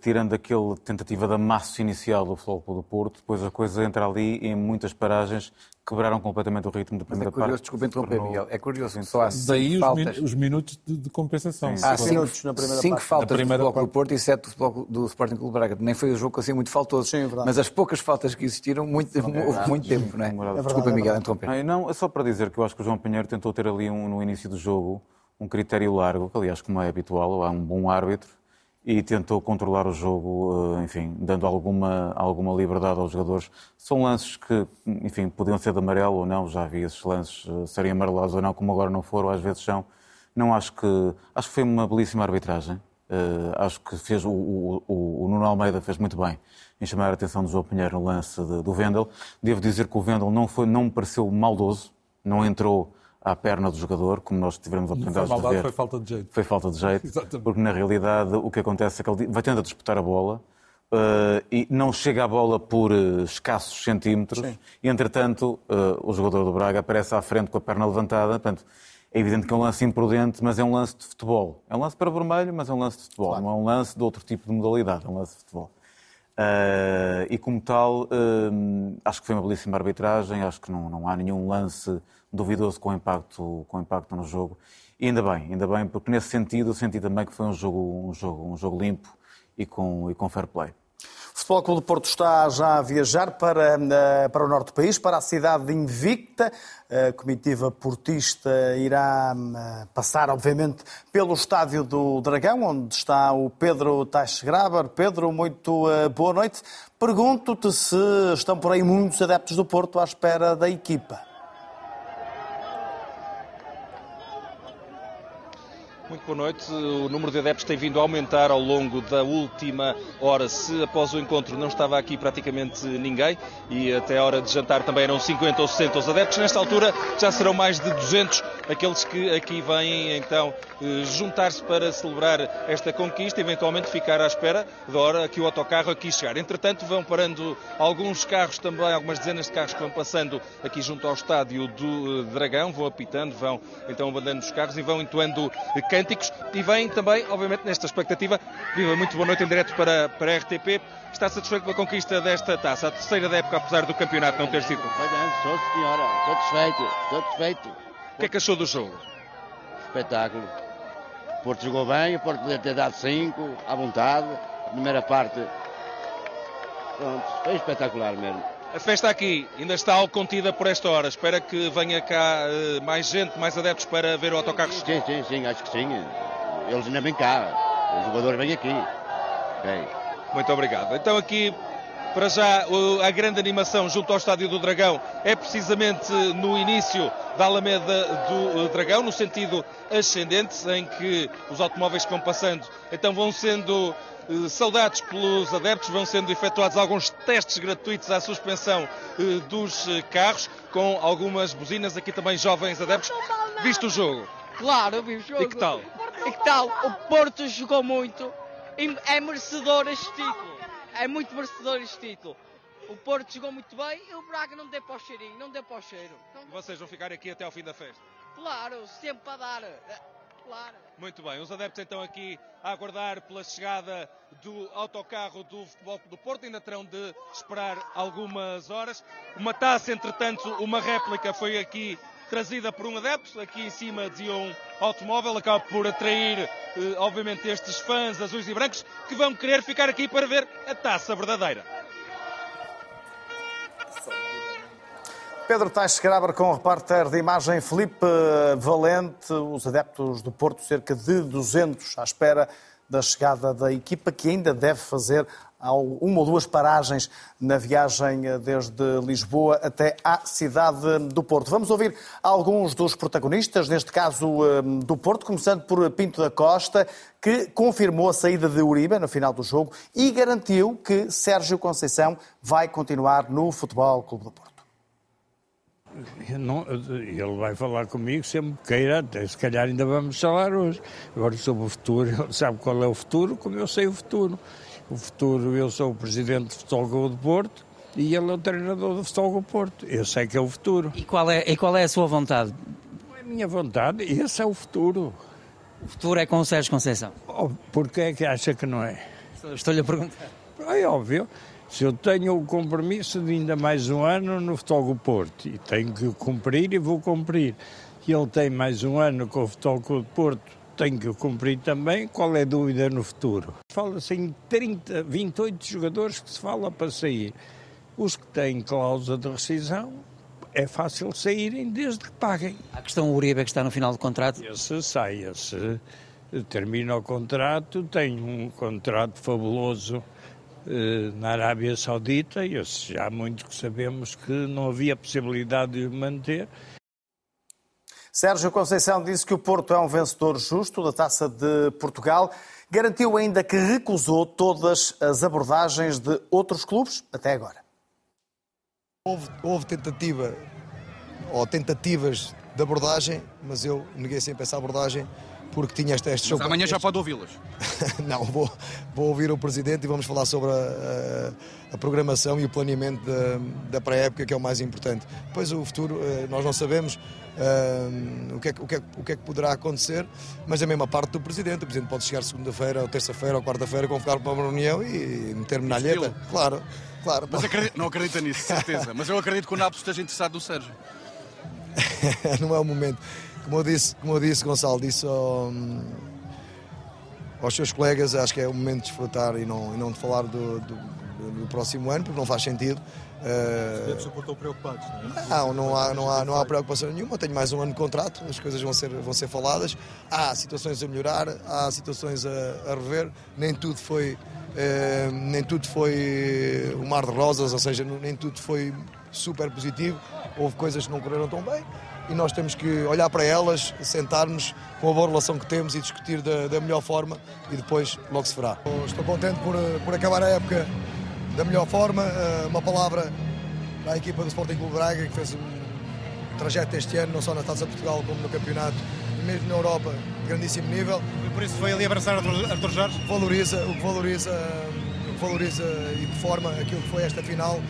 tirando aquela tentativa da massa inicial do Futebol do Porto, depois a coisa entra ali em muitas paragens quebraram completamente o ritmo da primeira Mas é curioso, parte. Desculpa interromper, Miguel. É curioso que só há cinco Daí faltas... os, minutos de, de compensação. Sim, há cinco, minutos na primeira cinco parte. faltas do Futebol do Porto e sete do, futebol, do Sporting Clube Braga. Nem foi um jogo assim muito faltoso. Sim, é mas as poucas faltas que existiram, muito, é houve muito tempo, não é? é verdade, Desculpa, Miguel, interromper. Não, não, é só para dizer que eu acho que o João Pinheiro tentou ter ali um, no início do jogo um critério largo, que aliás, como é habitual, há um bom árbitro, e tentou controlar o jogo, eh, enfim, dando alguma, alguma liberdade aos jogadores. São lances que, enfim, podiam ser de amarelo ou não, já vi esses lances eh, serem amarelados ou não, como agora não foram, às vezes são. Não acho que. Acho que foi uma belíssima arbitragem. Uh, acho que fez o, o, o, o, Nuno Almeida fez muito bem em chamar a atenção do João Pinheiro no lance de, do Vendel. Devo dizer que o Vendel não, foi, não me pareceu maldoso, não entrou à perna do jogador, como nós tivemos a oportunidade de ver. Foi falta de jeito. Foi falta de jeito, Exatamente. porque na realidade o que acontece é que ele vai tendo a disputar a bola uh, e não chega à bola por uh, escassos centímetros Sim. e, entretanto, uh, o jogador do Braga aparece à frente com a perna levantada. Portanto, é evidente que é um lance imprudente, mas é um lance de futebol. É um lance para vermelho, mas é um lance de futebol. Claro. Não é um lance de outro tipo de modalidade, é um lance de futebol. E como tal, acho que foi uma belíssima arbitragem, acho que não, não há nenhum lance duvidoso com impacto, com impacto no jogo. E ainda bem, ainda bem, porque nesse sentido eu senti também que foi um jogo, um jogo, um jogo limpo e com, e com fair play. O Futebol Clube do Porto está já a viajar para, eh, para o norte do país, para a cidade de Invicta. A comitiva portista irá eh, passar, obviamente, pelo estádio do Dragão, onde está o Pedro Teixegraber. Pedro, muito eh, boa noite. Pergunto-te se estão por aí muitos adeptos do Porto à espera da equipa. Muito boa noite. O número de adeptos tem vindo a aumentar ao longo da última hora. Se após o encontro não estava aqui praticamente ninguém e até a hora de jantar também eram 50 ou 60 os adeptos, nesta altura já serão mais de 200 aqueles que aqui vêm então eh, juntar-se para celebrar esta conquista, eventualmente ficar à espera da hora que o autocarro aqui chegar. Entretanto, vão parando alguns carros também, algumas dezenas de carros que vão passando aqui junto ao estádio do eh, Dragão, vão apitando, vão então abandonando os carros e vão entoando cânticos e vem também, obviamente, nesta expectativa. Viva, muito boa noite em direto para, para a RTP. Está satisfeito com a conquista desta taça, a terceira da época, apesar do campeonato não ter sido? Sou senhora, satisfeito, satisfeito. O que é que achou do jogo? Espetáculo. O Porto jogou bem, o Porto podia ter dado 5 à vontade. Primeira parte. Pronto, foi espetacular mesmo. A festa aqui ainda está algo contida por esta hora. Espera que venha cá uh, mais gente, mais adeptos para ver o autocarro. Sim, sim, sim, acho que sim. Eles ainda vêm cá. Os jogadores vêm aqui. Okay. Muito obrigado. Então aqui, para já, a grande animação junto ao Estádio do Dragão é precisamente no início da Alameda do eh, Dragão, no sentido ascendente, em que os automóveis que vão passando então vão sendo eh, saudados pelos adeptos, vão sendo efetuados alguns testes gratuitos à suspensão eh, dos carros, com algumas buzinas, aqui também jovens adeptos. Viste o jogo? Claro, vi o jogo. E que tal? E que tal? O Porto jogou muito, é merecedor este título, é muito merecedor este título. O Porto jogou muito bem e o Braga não deu para o cheirinho, não deu para o cheiro. Vocês vão ficar aqui até ao fim da festa? Claro, sempre para dar espetacular. Muito bem, os adeptos então aqui a aguardar pela chegada do autocarro do Futebol do Porto, ainda terão de esperar algumas horas. Uma taça, entretanto, uma réplica foi aqui trazida por um adepto, aqui em cima de um automóvel, acaba por atrair, eh, obviamente, estes fãs azuis e brancos que vão querer ficar aqui para ver a taça verdadeira. Pedro Tais Graber com o repórter de imagem Felipe Valente, os adeptos do Porto, cerca de 200 à espera da chegada da equipa, que ainda deve fazer uma ou duas paragens na viagem desde Lisboa até à cidade do Porto. Vamos ouvir alguns dos protagonistas, neste caso do Porto, começando por Pinto da Costa, que confirmou a saída de Uribe no final do jogo e garantiu que Sérgio Conceição vai continuar no Futebol Clube do Porto. Não, ele vai falar comigo sempre que queira, até se calhar ainda vamos falar hoje. Agora sobre o futuro, ele sabe qual é o futuro, como eu sei o futuro. O futuro, eu sou o presidente do Futebol do Porto e ele é o treinador do Futebol Porto. Eu sei que é o futuro. E qual é, e qual é a sua vontade? Não é a minha vontade, esse é o futuro. O futuro é com o Sérgio Conceição? Oh, Porquê é que acha que não é? Estou-lhe a perguntar. É óbvio. Se eu tenho o compromisso de ainda mais um ano no Futebol Porto e tenho que cumprir e vou cumprir, e ele tem mais um ano com o Futebol Porto, tenho que cumprir também, qual é a dúvida no futuro? Fala-se em 30, 28 jogadores que se fala para sair. Os que têm cláusula de rescisão, é fácil saírem desde que paguem. A questão Uribe que está no final do contrato? Esse sai, esse termina o contrato, tem um contrato fabuloso na Arábia Saudita e já muito que sabemos que não havia possibilidade de o manter. Sérgio Conceição disse que o Porto é um vencedor justo da Taça de Portugal. Garantiu ainda que recusou todas as abordagens de outros clubes até agora. Houve, houve tentativa ou tentativas de abordagem, mas eu neguei sempre essa abordagem porque tinha este, este jogo. Mas amanhã já pode ouvi-las. Não, vou, vou ouvir o Presidente e vamos falar sobre a, a, a programação e o planeamento da, da pré-época, que é o mais importante. Depois o futuro, eh, nós não sabemos uh, o, que é, o, que é, o que é que poderá acontecer, mas é a mesma parte do Presidente. O Presidente pode chegar segunda-feira, ou terça-feira, ou quarta-feira, convocar para uma reunião e meter-me na alheta. Claro, claro. Mas acredito, não acredita nisso, certeza. mas eu acredito que o Napos esteja interessado no Sérgio. não é o momento. Como eu disse, como eu disse Gonçalo, disse ao, aos seus colegas, acho que é o momento de desfrutar e não, e não de falar do, do, do próximo ano, porque não faz sentido. Uh, se portou preocupados, não é? Não, não há, não, há, não há preocupação nenhuma. Tenho mais um ano de contrato, as coisas vão ser, vão ser faladas. Há situações a melhorar, há situações a, a rever. Nem tudo foi. Uh, nem tudo foi um mar de rosas, ou seja, nem tudo foi super positivo. Houve coisas que não correram tão bem e nós temos que olhar para elas, sentarmos com a boa relação que temos e discutir da, da melhor forma e depois logo se verá. Estou contente por, por acabar a época da melhor forma. Eh, uma palavra à equipa do Sporting Clube Braga que fez um trajeto este ano, não só na Taça Portugal como no campeonato e mesmo na Europa, de grandíssimo nível. E por isso foi ali abraçar Arthur Jorge? Valoriza, o que valoriza, o que valoriza e de forma aquilo que foi esta final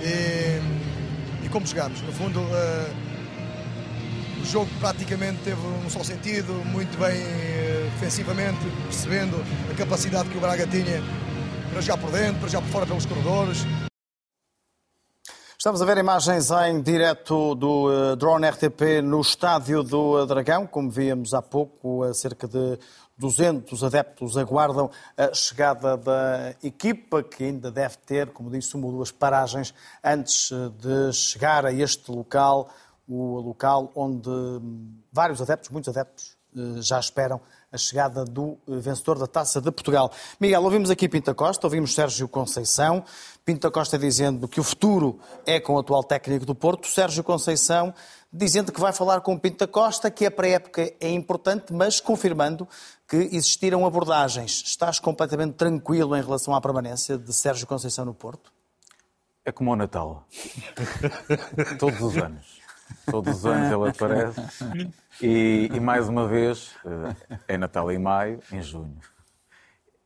e, e como chegámos. No fundo, uh, o jogo praticamente teve um só sentido, muito bem eh, defensivamente, percebendo a capacidade que o Braga tinha para jogar por dentro, para jogar por fora pelos corredores. Estamos a ver imagens em direto do uh, drone RTP no estádio do Dragão, como víamos há pouco, cerca de 200 adeptos aguardam a chegada da equipa, que ainda deve ter, como disse, uma ou duas paragens antes de chegar a este local o local onde vários adeptos, muitos adeptos, eh, já esperam a chegada do eh, vencedor da Taça de Portugal. Miguel, ouvimos aqui Pinta Costa, ouvimos Sérgio Conceição. Pinta Costa dizendo que o futuro é com o atual técnico do Porto. Sérgio Conceição dizendo que vai falar com Pinta Costa, que a pré-época é importante, mas confirmando que existiram abordagens. Estás completamente tranquilo em relação à permanência de Sérgio Conceição no Porto? É como o Natal. Todos os anos. Todos os anos ele aparece. E, e, mais uma vez, eh, é Natal em maio, em junho.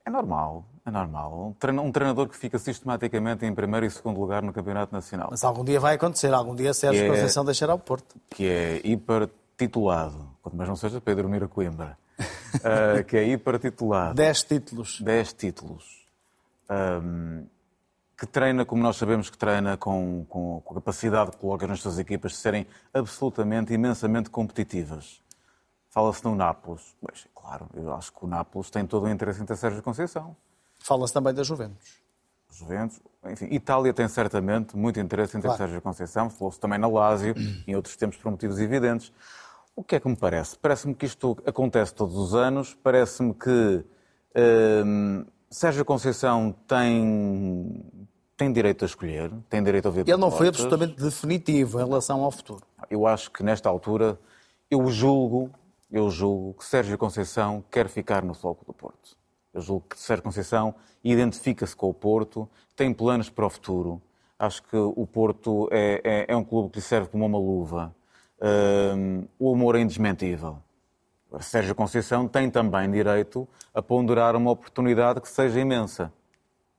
É normal, é normal. Um treinador que fica sistematicamente em primeiro e segundo lugar no Campeonato Nacional. Mas algum dia vai acontecer, algum dia Sérgio é, Conceição deixará o Porto. Que é hiper titulado, quanto mais não seja Pedro Mira Coimbra. uh, que é para titular. 10 títulos. 10 títulos. Um, que treina, como nós sabemos que treina, com, com, com a capacidade que coloca nas suas equipas de serem absolutamente, imensamente competitivas. Fala-se no Nápoles. Pois, claro, eu acho que o Nápoles tem todo o interesse em ter Sérgio Conceição. Fala-se também da Juventus. Juventus, enfim, Itália tem certamente muito interesse em ter claro. Sérgio Conceição, falou-se também na Lazio, em outros tempos por motivos evidentes. O que é que me parece? Parece-me que isto acontece todos os anos, parece-me que hum, Sérgio Conceição tem, tem direito a escolher, tem direito a ver Ele não foi absolutamente definitivo em relação ao futuro. Eu acho que nesta altura, eu julgo, eu julgo que Sérgio Conceição quer ficar no Floco do Porto. Eu julgo que Sérgio Conceição identifica-se com o Porto, tem planos para o futuro. Acho que o Porto é, é, é um clube que lhe serve como uma luva. Um, o amor é indesmentível. Sérgio Conceição tem também direito a ponderar uma oportunidade que seja imensa.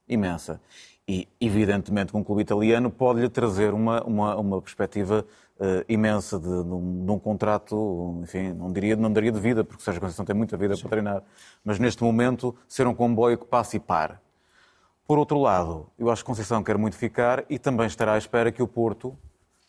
Imensa. E, evidentemente, um clube italiano pode-lhe trazer uma, uma, uma perspectiva uh, imensa de, de, um, de, um, contrato, enfim, não diria, não daria de vida, porque Sérgio Conceição tem muita vida Sim. para treinar. Mas, neste momento, ser um comboio que passe e pare. Por outro lado, eu acho que Conceição quer muito ficar e também estará à espera que o Porto,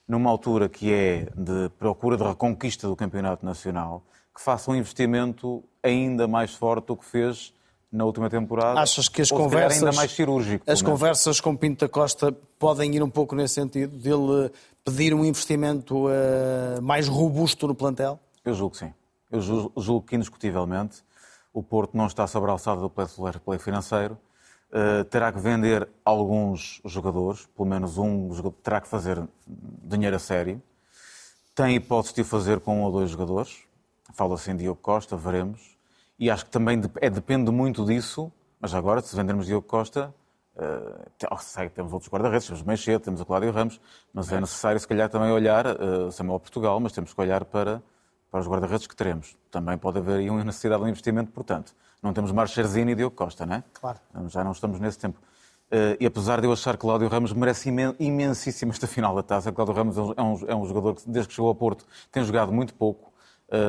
numa altura que é de procura de reconquista do Campeonato Nacional, que faça um investimento ainda mais forte do que fez na última temporada. Achas que as conversas ainda mais cirúrgico? As conversas com Pinto da Costa podem ir um pouco nesse sentido, dele pedir um investimento uh, mais robusto no plantel? Eu julgo que sim. Eu julgo, julgo que indiscutivelmente o Porto não está sobre a alçada do play financeiro Uh, terá que vender alguns jogadores, pelo menos um jogador terá que fazer dinheiro a sério. Tem hipótese de fazer com um ou dois jogadores. Fala-se em Diogo Costa, veremos. E acho que também é, depende muito disso. Mas agora, se vendermos Diogo Costa, uh, sei, temos outros guarda-redes, temos o Meixete, temos o Cláudio Ramos, mas é, é necessário, se calhar, também olhar, uh, Samuel Portugal, mas temos que olhar para, para os guarda-redes que teremos. Também pode haver aí uma necessidade de um investimento, portanto. Não temos Marcherzini e Diogo Costa, não é? Claro. Já não estamos nesse tempo. Uh, e apesar de eu achar que Cláudio Ramos merece imensíssimo esta final da taça, Cláudio Ramos é um, é um jogador que, desde que chegou ao Porto, tem jogado muito pouco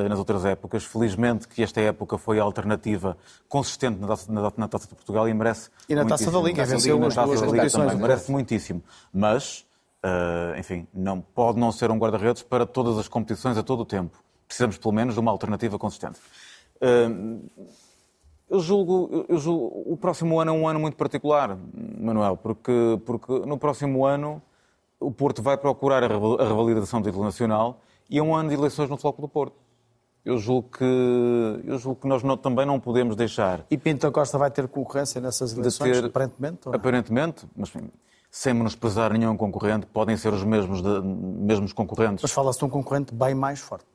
nas outras épocas. Felizmente que esta época foi a alternativa consistente na taça, na, na taça de Portugal e merece. E na taça da Liga, venceu na taça da Liga também, merece muitíssimo. Mas, uh, enfim, não, pode não ser um guarda-redes para todas as competições a todo o tempo. Precisamos, pelo menos, de uma alternativa consistente. Uh, eu julgo, eu julgo, o próximo ano é um ano muito particular, Manuel, porque, porque no próximo ano o Porto vai procurar a revalidação do título nacional e é um ano de eleições no Floco do Porto. Eu julgo que, eu julgo que nós não, também não podemos deixar. E Pinto Costa vai ter concorrência nessas eleições, ter, aparentemente? Aparentemente, mas sem menosprezar nenhum concorrente, podem ser os mesmos, de, mesmos concorrentes. Mas fala-se de um concorrente bem mais forte.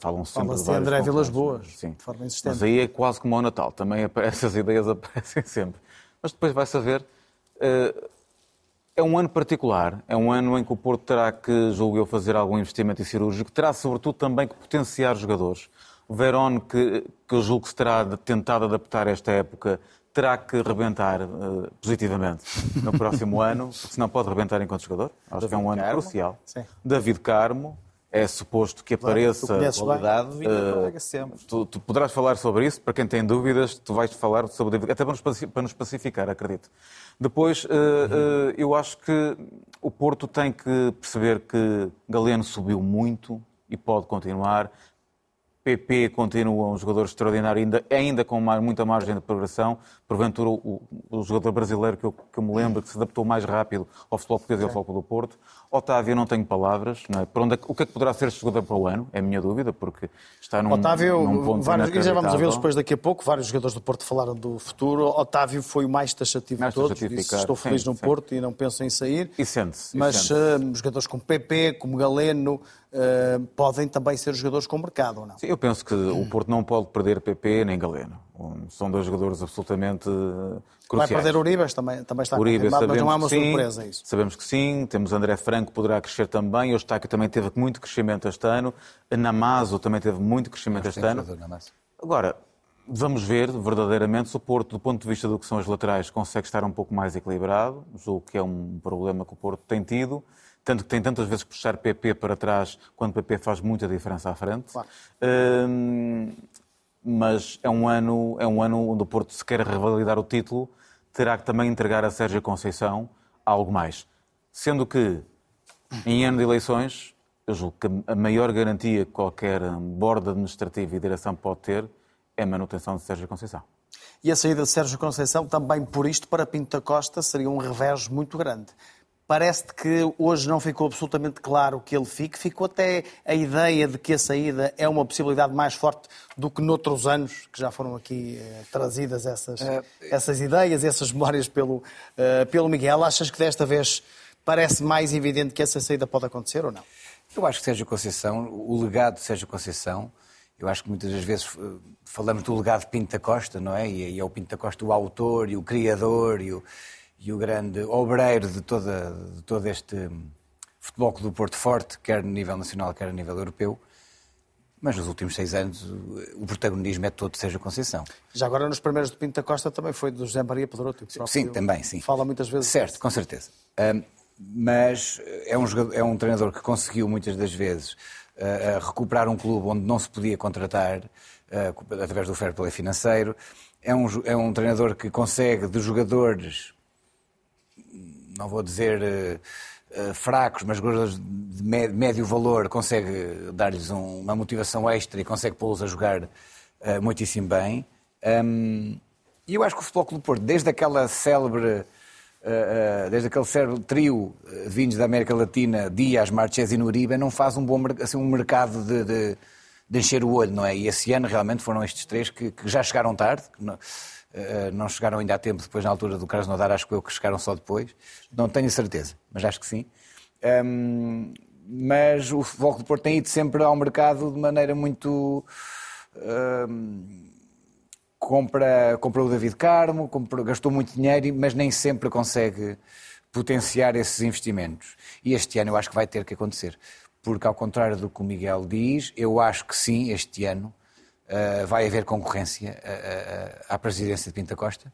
Falam sempre Fala-se de André Vilas Boas, sim. de forma insistente. Mas aí é quase como ao Natal, também essas ideias aparecem sempre. Mas depois vai saber. Uh, é um ano particular, é um ano em que o Porto terá que, julgo eu, fazer algum investimento cirúrgico, terá sobretudo também que potenciar jogadores. O Verón, que, que eu julgo que se terá tentado adaptar a esta época, terá que rebentar uh, positivamente no próximo ano, porque senão pode rebentar enquanto jogador. Acho David que é um ano Carmo. crucial. Sim. David Carmo, é suposto que apareça. Claro, qualidade uh, sempre. Tu, tu, poderás falar sobre isso, para quem tem dúvidas, tu vais falar sobre até para nos, para nos pacificar, acredito. Depois, uh, uh, eu acho que o Porto tem que perceber que Galeno subiu muito e pode continuar. PP continua um jogador extraordinário, ainda, ainda com uma, muita margem de progressão. Porventura, o, o jogador brasileiro que eu, que eu, me lembro que se adaptou mais rápido ao futebol português e ao futebol do Porto. Otávio, não tenho palavras. Não é? Para onde, é o que é que poderá ser este jogador para o ano? É a minha dúvida, porque está num, Otávio, num ponto vários, e já vamos ouvi-los depois daqui a pouco. Vários jogadores do Porto falaram do futuro. Otávio foi o mais taxativo mais de todos. Disse, estou feliz sim, no sim. Porto e não penso em sair. E sente-se. Mas sente uh, jogadores como PP, como Galeno, uh, podem também ser jogadores com mercado, ou não? Sim, eu penso que o Porto não pode perder PP nem Galeno. São dois jogadores absolutamente cruciais. Vai perder Uribas, também, também está Uribe, confirmado, mas não há uma sim, surpresa isso. Sabemos que sim, temos André Franco, poderá crescer também, o Eustáquio também teve muito crescimento este ano, Namazo também teve muito crescimento este ano. Agora, vamos ver verdadeiramente se o Porto, do ponto de vista do que são as laterais, consegue estar um pouco mais equilibrado, julgo que é um problema que o Porto tem tido tanto que tem tantas vezes que puxar PP para trás, quando PP faz muita diferença à frente. Claro. Hum, mas é um ano, é um ano onde o Porto, se quer revalidar o título, terá que também entregar a Sérgio Conceição algo mais. Sendo que, em ano de eleições, eu julgo que a maior garantia que qualquer borda administrativa e direção pode ter é a manutenção de Sérgio Conceição. E a saída de Sérgio Conceição, também por isto, para Pinto da Costa, seria um revés muito grande. Parece-te que hoje não ficou absolutamente claro que ele fique, ficou até a ideia de que a saída é uma possibilidade mais forte do que noutros anos, que já foram aqui eh, trazidas essas, essas ideias, essas memórias pelo, eh, pelo Miguel. Achas que desta vez parece mais evidente que essa saída pode acontecer ou não? Eu acho que Sérgio Conceição, o legado de Sérgio Conceição, eu acho que muitas das vezes eh, falamos do legado de Pinto da Costa, não é? E é o Pinto da Costa o autor e o criador e o, e o grande obreiro de, toda, de todo este futebol do Porto Forte, quer a nível nacional, quer a nível europeu. Mas nos últimos seis anos o protagonismo é todo de Sérgio Conceição. Já agora nos primeiros de Pinto da Costa também foi do José Maria Pedroto. que Sim, também, sim. Fala muitas vezes. Certo, com certeza. Um, mas é um, jogador, é um treinador que conseguiu muitas das vezes uh, recuperar um clube onde não se podia contratar uh, através do fair play financeiro. É um, é um treinador que consegue de jogadores, não vou dizer uh, fracos, mas jogadores de médio valor, consegue dar-lhes um, uma motivação extra e consegue pô-los a jogar muitíssimo bem. E eu acho que o Futebol Clube do Porto, desde aquela célebre desde aquele cérebro trio vindos da América Latina, Dias, Marches e Nuribe, não faz um bom assim, um mercado de, de, de, encher o olho, não é? E esse ano realmente foram estes três que, que já chegaram tarde, não, não, chegaram ainda a tempo depois na altura do Krasnodar, acho que eu que chegaram só depois. Não tenho certeza, mas acho que sim. Um, mas o Futebol do Porto tem ido sempre ao mercado de maneira muito... Um, compra, comprou o David Carmo, comprou, gastou muito dinheiro, mas nem sempre consegue potenciar esses investimentos. E este ano eu acho que vai ter que acontecer. Porque, ao contrário do que o Miguel diz, eu acho que sim, este ano uh, vai haver concorrência uh, uh, à presidência de Pinta Costa.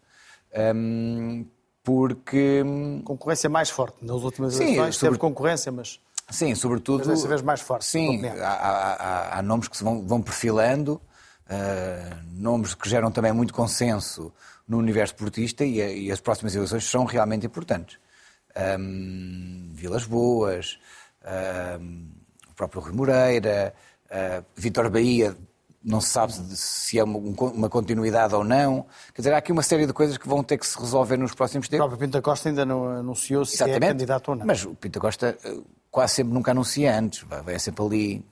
Um, porque. Concorrência mais forte. Nas últimas eleições sobre... teve concorrência, mas. Sim, sobretudo. Mas dessa vez mais forte. Sim, há, há, há, nomes que se vão, vão perfilando uh, nomes que geram também muito consenso no universo portista e, e as próximas eleições são realmente importantes. Um, Vilas Boas, um, o próprio Rui Moreira, uh, Vitor Bahia, não se sabe se é uma continuidade ou não. Quer dizer, há aqui uma série de coisas que vão ter que se resolver nos próximos tempos. O próprio Pinta Costa ainda não anunciou se é Exatamente, é candidato ou não. Mas o Pinta Costa quase sempre nunca anuncia antes, vai sempre ali.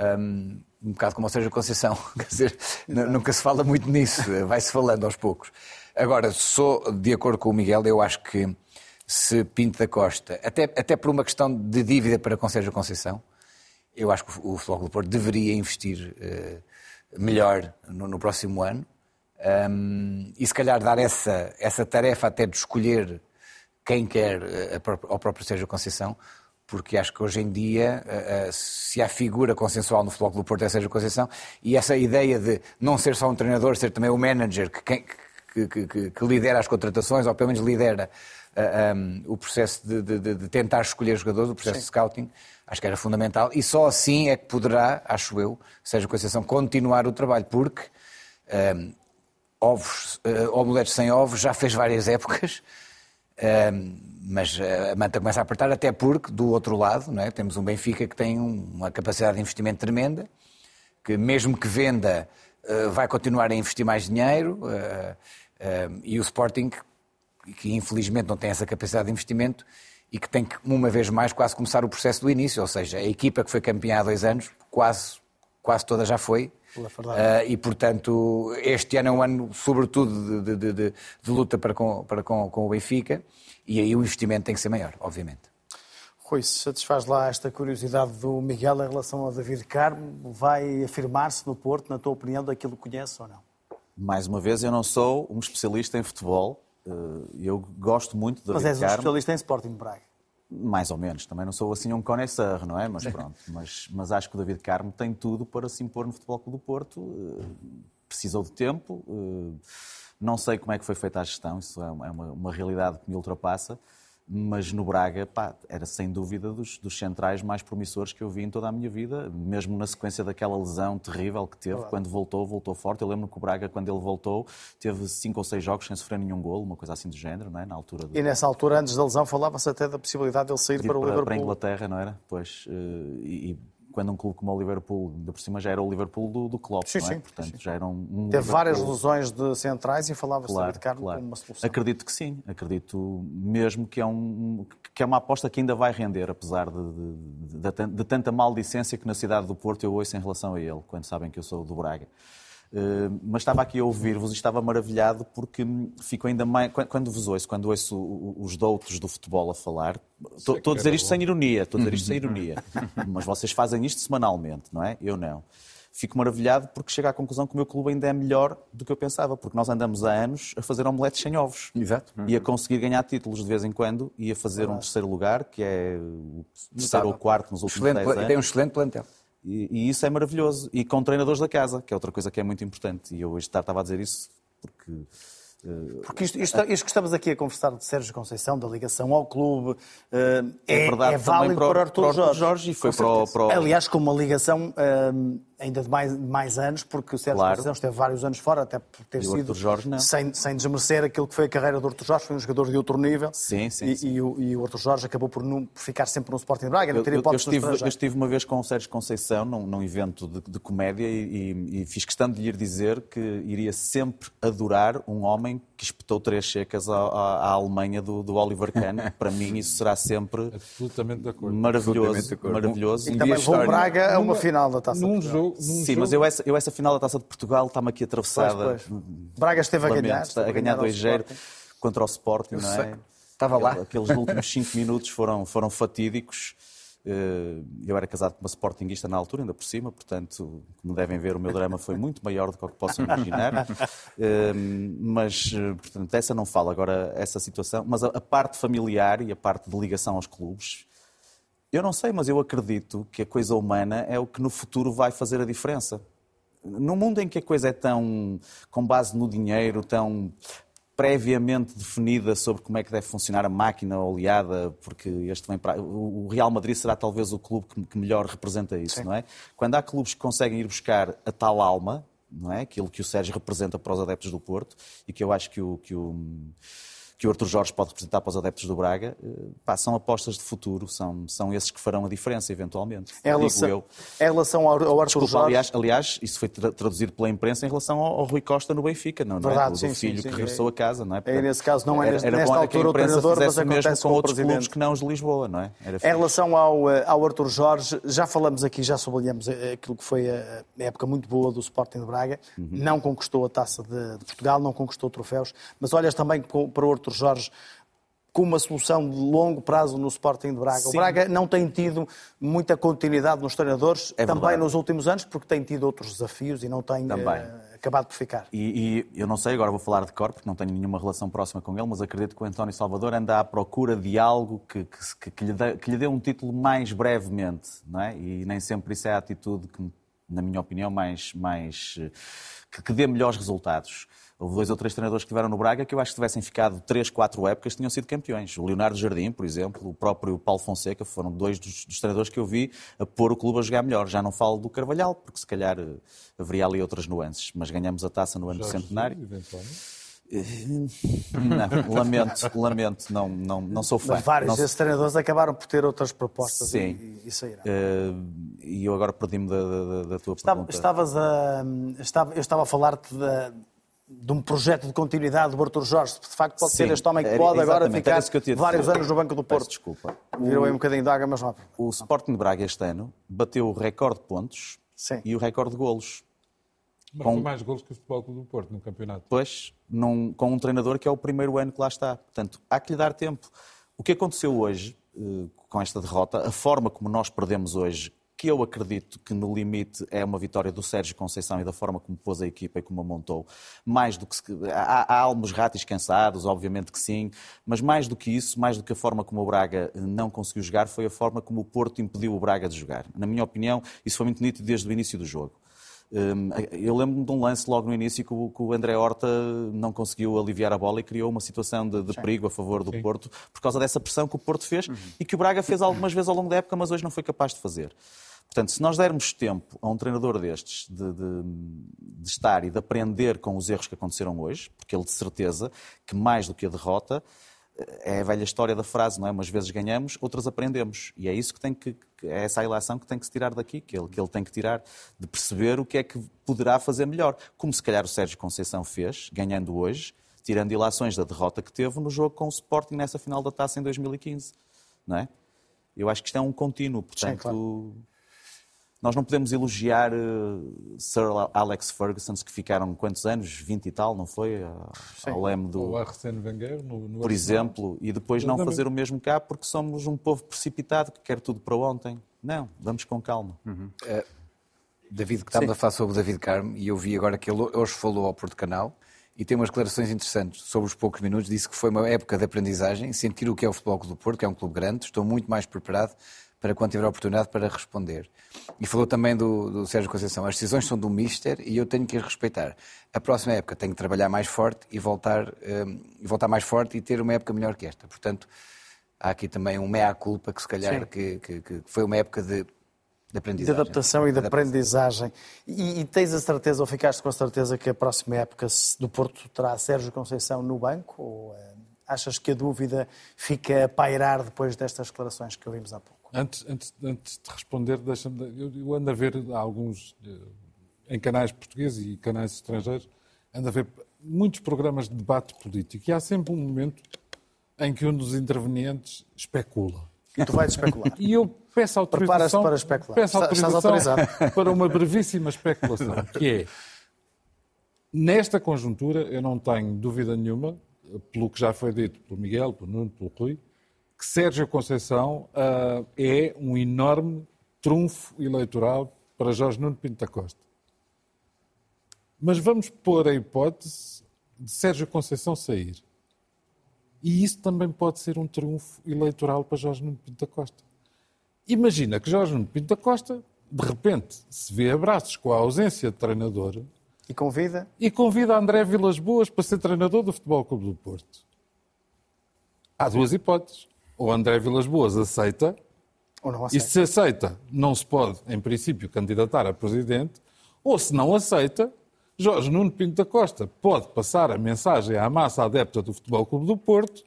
Um, um bocado como o Sérgio Conceição, quer dizer, nunca se fala muito nisso, vai-se falando aos poucos. Agora, sou de acordo com o Miguel, eu acho que se Pinto da Costa, até, até por uma questão de dívida para com Sérgio Conceição, eu acho que o Futebol do Porto deveria investir uh, melhor no, no, próximo ano. Um, e se calhar dar essa, essa tarefa até de escolher quem quer uh, ao próprio Sérgio Conceição, porque acho que hoje em dia, eh, eh, se há figura consensual no Futebol do Porto é Sérgio Conceição, e essa ideia de não ser só um treinador, ser também o manager que, que, que, que lidera as contratações, ou pelo menos lidera eh, um, o processo de, de, de, tentar escolher jogadores, o processo Sim. de scouting, acho que era fundamental, e só assim é que poderá, acho eu, Sérgio Conceição continuar o trabalho, porque um, ovos, uh, omeletes sem ovos já fez várias épocas, mas a manta começa a apertar, até porque, do outro lado, é? temos um Benfica que tem uma capacidade de investimento tremenda, que mesmo que venda, eh, vai continuar a investir mais dinheiro, eh, e o Sporting, que infelizmente não tem essa capacidade de investimento, e que tem que, uma vez mais, quase começar o processo do início, ou seja, a equipa que foi campeã há dois anos, quase, quase toda já foi, Uh, e, portanto, este ano é um ano, sobretudo, de, de, de, de luta para, com, para com, com o Benfica. E aí o investimento tem que ser maior, obviamente. Rui, se satisfaz lá esta curiosidade do Miguel em relação ao David Carmo, vai afirmar-se no Porto, na tua opinião, daquilo que conhece ou não? Mais uma vez, eu não sou um especialista em futebol. Eh, eu gosto muito de Mas és um especialista em Sporting Braga. Mais ou menos. Também não sou assim um connoisseur, não é? Mas pronto. mas, mas acho que o David Carmo tem tudo para se impor no Futebol Clube do Porto. Eh, precisou de tempo eh, não sei como é que foi feita a gestão, isso é uma, uma realidade que me ultrapassa, mas no Braga, pá, era sem dúvida dos, dos, centrais mais promissores que eu vi em toda a minha vida, mesmo na sequência daquela lesão terrível que teve, quando voltou, voltou forte. Eu lembro que o Braga, quando ele voltou, teve cinco ou seis jogos sem sofrer nenhum golo, uma coisa assim do género, não é? na altura. De... E nessa altura, antes da lesão, falava-se até da possibilidade de ele sair para, para o Liverpool. Para a Inglaterra, não era? Pois, eh, e, e quando um clube como o Liverpool, ainda por cima já era o Liverpool do, do Klopp, sim, não é? Sim, Portanto, sim. já era um, um Teve várias lesões de centrais e falava-se claro, de Ricardo claro. como uma solução. Acredito que sim, acredito mesmo que é, um, que é uma aposta que ainda vai render, apesar de, de, de, de tanta maldicência que na cidade do Porto eu ouço em relação a ele, quando sabem que eu sou do Braga. Uh, mas estava aqui a ouvir-vos e estava maravilhado porque fico ainda mais. Quando vos ouço, quando ouço os doutos do futebol a falar, estou a dizer isto sem ironia, estou a dizer isto sem ironia, mas vocês fazem isto semanalmente, não é? Eu não. Fico maravilhado porque chego à conclusão que o meu clube ainda é melhor do que eu pensava, porque nós andamos há anos a fazer omeletes sem ovos. Exato. E a conseguir ganhar títulos de vez em quando e a fazer um terceiro lugar, que é o terceiro ou quarto nos últimos excelente, 10 anos. Tem um excelente plantel. E, e, isso é maravilhoso. E com treinadores da casa, que é outra coisa que é muito importante. E eu hoje estava a dizer isso porque. Uh, porque isto, isto, isto, que estamos aqui a conversar de Sérgio Conceição, da ligação ao clube, uh, é, é, verdade, é válido para, para, o Artur Jorge. Jorge. E foi para o, para. Aliás, com uma ligação uh, ainda de mais, mais anos, porque o Sérgio Claro. Conceição esteve vários anos fora, até por ter E sido, Jorge não. sem, sem desmerecer aquilo que foi a carreira do Artur Jorge, foi um jogador de outro nível. Sim, sim, E, sim. e o, e o Artur Jorge acabou por, não, por ficar sempre no Sporting de Braga, não Eu, ter eu- eu estive, eu estive uma vez com o Sérgio Conceição num, num evento de, de comédia e, e- e fiz questão de lhe dizer que iria sempre adorar um homem que espetou três checas à, à- à Alemanha do, do Oliver Kahn. Para mim isso será sempre Absolutamente de acordo. maravilhoso. Absolutamente de acordo. maravilhoso. E Um também levou o histórico. Braga a uma Numa- final da Taça de Num Portugal. jogo, num Sim, jogo, mas eu essa, eu essa final da Taça de Portugal está-me aqui atravessada. Pois, pois. Braga esteve a ganhar. está a ganhar ao 2 0 Sporting. contra o Sporting, não é? Estava lá. Aqueles últimos 5 minutos foram, foram fatídicos. Eh, Eu era casado com uma Sportingista na altura, ainda por cima, portanto, como devem ver, o meu drama foi muito maior do que o que possam imaginar. Eh, Mas, eh, portanto, essa não fala agora, essa situação. Mas a a parte familiar e a parte de ligação aos clubes, eu não sei, mas eu acredito que a coisa humana é o que no futuro vai fazer a diferença. No mundo em que a coisa é tão com base no dinheiro, tão previamente definida sobre como é que deve funcionar a máquina oleada, porque este vem para... o Real Madrid será talvez o clube que, melhor representa isso, não é? Quando há clubes que conseguem ir buscar a tal alma, não é? Aquilo que o Sérgio representa para os adeptos do Porto e que eu acho que o que o que o Arthur Jorge pode representar para os adeptos do Braga, eh, pá, são apostas de futuro, são, são esses que farão a diferença, eventualmente. Em Digo relação, eu. em relação ao, ao Desculpa, Jorge... aliás, aliás, isso foi tra- traduzido pela imprensa em relação ao, ao Rui Costa no Benfica, não, não é? Verdade, O do sim, sim, filho sim. que regressou a casa, não é? Aí, nesse caso, não é era, era nesta a altura o treinador, mas o mesmo acontece com com o outros clubes presidente. que não os de Lisboa, não é? Era Em relação ao, eh, ao Arthur Jorge, já falamos aqui, já sublinhamos eh, aquilo que foi a, época muito boa do Sporting de Braga. Uhum. Não conquistou a taça de, de Portugal, não conquistou troféus, mas olhas também para o Jorge com uma solução de longo prazo no Sporting de Braga. O Sim. Braga não tem tido muita continuidade nos treinadores, É também nos últimos anos, porque tem tido outros desafios e não tem Também. eh, acabado por ficar. E, e eu não sei, agora vou falar de cor, porque não tenho nenhuma relação próxima com ele, mas acredito que o António Salvador anda à procura de algo que, que, que lhe, dê, que lhe dê um título mais brevemente, não é? E nem sempre isso é a atitude que, na minha opinião, mais, mais eh, que, que dê melhores resultados. Houve dois ou três treinadores que tiveram no Braga que eu acho que tivessem ficado três, quatro épocas tinham sido campeões. O Leonardo Jardim, por exemplo, o próprio Paulo Fonseca, foram dois dos, dos treinadores que eu vi a pôr o clube a jogar melhor. Já não falo do Carvalhal, porque se calhar eh, haveria ali outras nuances, mas ganhamos a taça no ano do Jorge centenário. Jesus, eventualmente. Não, lamento, lamento, não, não, não sou fã. Mas vários Não- desses treinadores acabaram por ter outras propostas Sim. e, e saíram. Eh, e eu agora perdi-me da, da- da tua Estava- pergunta. estavas a, estava, eu estava a falar-te da- de um projeto de continuidade do Artur Jorge. De facto, pode Sim, ser este homem que era- pode agora ficar vários dizer. anos no Banco do Peço Porto. desculpa. Virou aí um bocadinho de água, mas não. O Sporting de Braga este ano bateu o recorde de pontos Sim. e o recorde de golos. Marcou Com- mais gols que o Futebol Clube do Porto no campeonato. Depois, num- com um treinador que é o primeiro ano que lá está. Portanto, há que lhe dar tempo. O que aconteceu hoje, eh, com esta derrota, a forma como nós perdemos hoje, que eu acredito que no limite é uma vitória do Sérgio Conceição e da forma como pôs a equipa e como a montou, mais do que há, há alguns ratos cansados, obviamente que sim, mas mais do que isso, mais do que a forma como o Braga eh, não conseguiu jogar, foi a forma como o Porto impediu o Braga de jogar. Na minha opinião, isso foi muito nítido desde o início do jogo. Hum, Eu lembro-me de um lance logo no início que o, que o André Horta não conseguiu aliviar a bola e criou uma situação de, de perigo a favor do Porto por causa dessa pressão que o Porto fez e que o Braga fez algumas vezes ao longo da época, mas hoje não foi capaz de fazer. Portanto, se nós dermos tempo a um treinador destes de, de- de estar e de aprender com os erros que aconteceram hoje, porque ele de certeza que mais do que a derrota é a velha história da frase, não é? Umas vezes ganhamos, outras aprendemos. E é isso que tem que, é essa a ilação que tem que se tirar daqui, que ele, que ele tem que tirar, de perceber o que é que poderá fazer melhor. Como se calhar o Sérgio Conceição fez, ganhando hoje, tirando ilações da derrota que teve no jogo com o Sporting nessa final da taça em 2015. Não é? Eu acho que isto é um contínuo, portanto. Nós não podemos elogiar eh, Sir Alex Ferguson, que ficaram quantos anos? 20 e tal, não foi? Ah, Ao leme do, O Arsène Wenger, no, no por exemplo, e depois não Exatamente. fazer o mesmo cá porque somos um povo precipitado que quer tudo para ontem. Não, vamos com calma. David, que estamos a falar sobre o David Carmo e eu vi agora que ele hoje falou ao Porto Canal e tem umas declarações interessantes sobre os poucos minutos. Disse que foi uma época de aprendizagem, sentir o que é o Futebol Clube do Porto, que é um clube grande. Estou muito mais preparado para quando tiver a oportunidade para responder. E falou também do, do Sérgio Conceição. As decisões são do Mister e eu tenho que as respeitar. A próxima época tenho que trabalhar mais forte e voltar, hum, e voltar mais forte e ter uma época melhor que esta. Portanto, há aqui também um meia-culpa que se calhar que, que- que foi uma época de, de De aprendizagem. adaptação e de De aprendizagem. E, e tens a certeza, ou ficaste com a certeza, que a próxima época do Porto terá Sérgio Conceição no banco? Ou eh, achas que a dúvida fica a pairar depois destas declarações que ouvimos há pouco? Antes, antes, antes de responder, deixa-me. Eu, eu ando a ver alguns. eh, em canais portugueses e canais estrangeiros, ando a ver muitos programas de debate político. E há sempre um momento em que um dos intervenientes especula. E tu vais especular. E eu peço autorização, para especular. peço autorização para uma brevíssima especulação, que é, nesta conjuntura, eu não tenho dúvida nenhuma, pelo que já foi dito pelo Miguel, pelo Nuno, pelo Rui, que Sérgio Conceição ah, é um enorme trunfo eleitoral para Jorge Nuno Pinto da Costa. Mas vamos pôr a hipótese de Sérgio Conceição sair. E isso também pode ser um triunfo eleitoral para Jorge Nuno Pinto da Costa. Imagina que Jorge Nuno Pinto da Costa, de repente, se vê a braços com a ausência de treinador E convida? e convida André Vilas Boas para ser treinador do Futebol Clube do Porto. Há duas hipóteses. Ou André Vilas Boas aceita, Ou não e aceita? se aceita, não se pode, em princípio, candidatar a presidente, ou se não aceita, Jorge Nuno Pinto da Costa pode passar a mensagem à massa adepta do Futebol Clube do Porto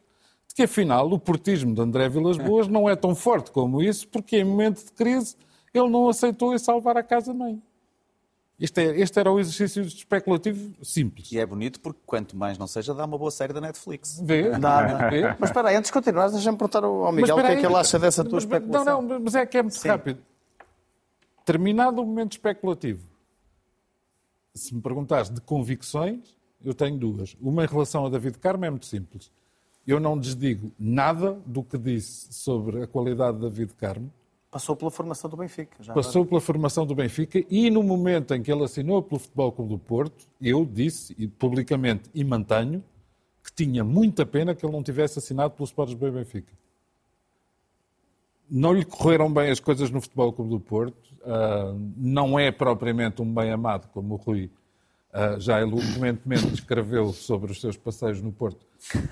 de que, afinal, o portismo de André Vilas Boas não é tão forte como isso, porque em momento de crise ele não aceitou ir salvar a casa-mãe. Este, é, este era o exercício especulativo simples. E é bonito porque quanto mais não seja, dá uma boa série da Netflix. Vê? Dá, Vê? Mas espera aí, antes de continuares, deixa-me perguntar ao Miguel o que é que ele acha dessa tua Mas- mas- especulação. Não, não, mas é que é muito rápido. Terminado o momento especulativo, se me perguntares de convicções, eu tenho duas. Uma em relação a David Carmo é muito simples. Eu não desdigo nada do que disse sobre a qualidade de David Carmo. Passou pela formação do Benfica. Passou pela formação do Benfica e no momento em que ele assinou pelo Futebol Clube do Porto, eu disse e publicamente e mantenho que tinha muita pena que ele não tivesse assinado pelo Sport Lisboa Benfica. Não lhe correram bem as coisas no Futebol Clube do Porto. Ah, não é propriamente um bem amado, como o Rui ah, já eloquentemente escreveu sobre os seus passeios no Porto.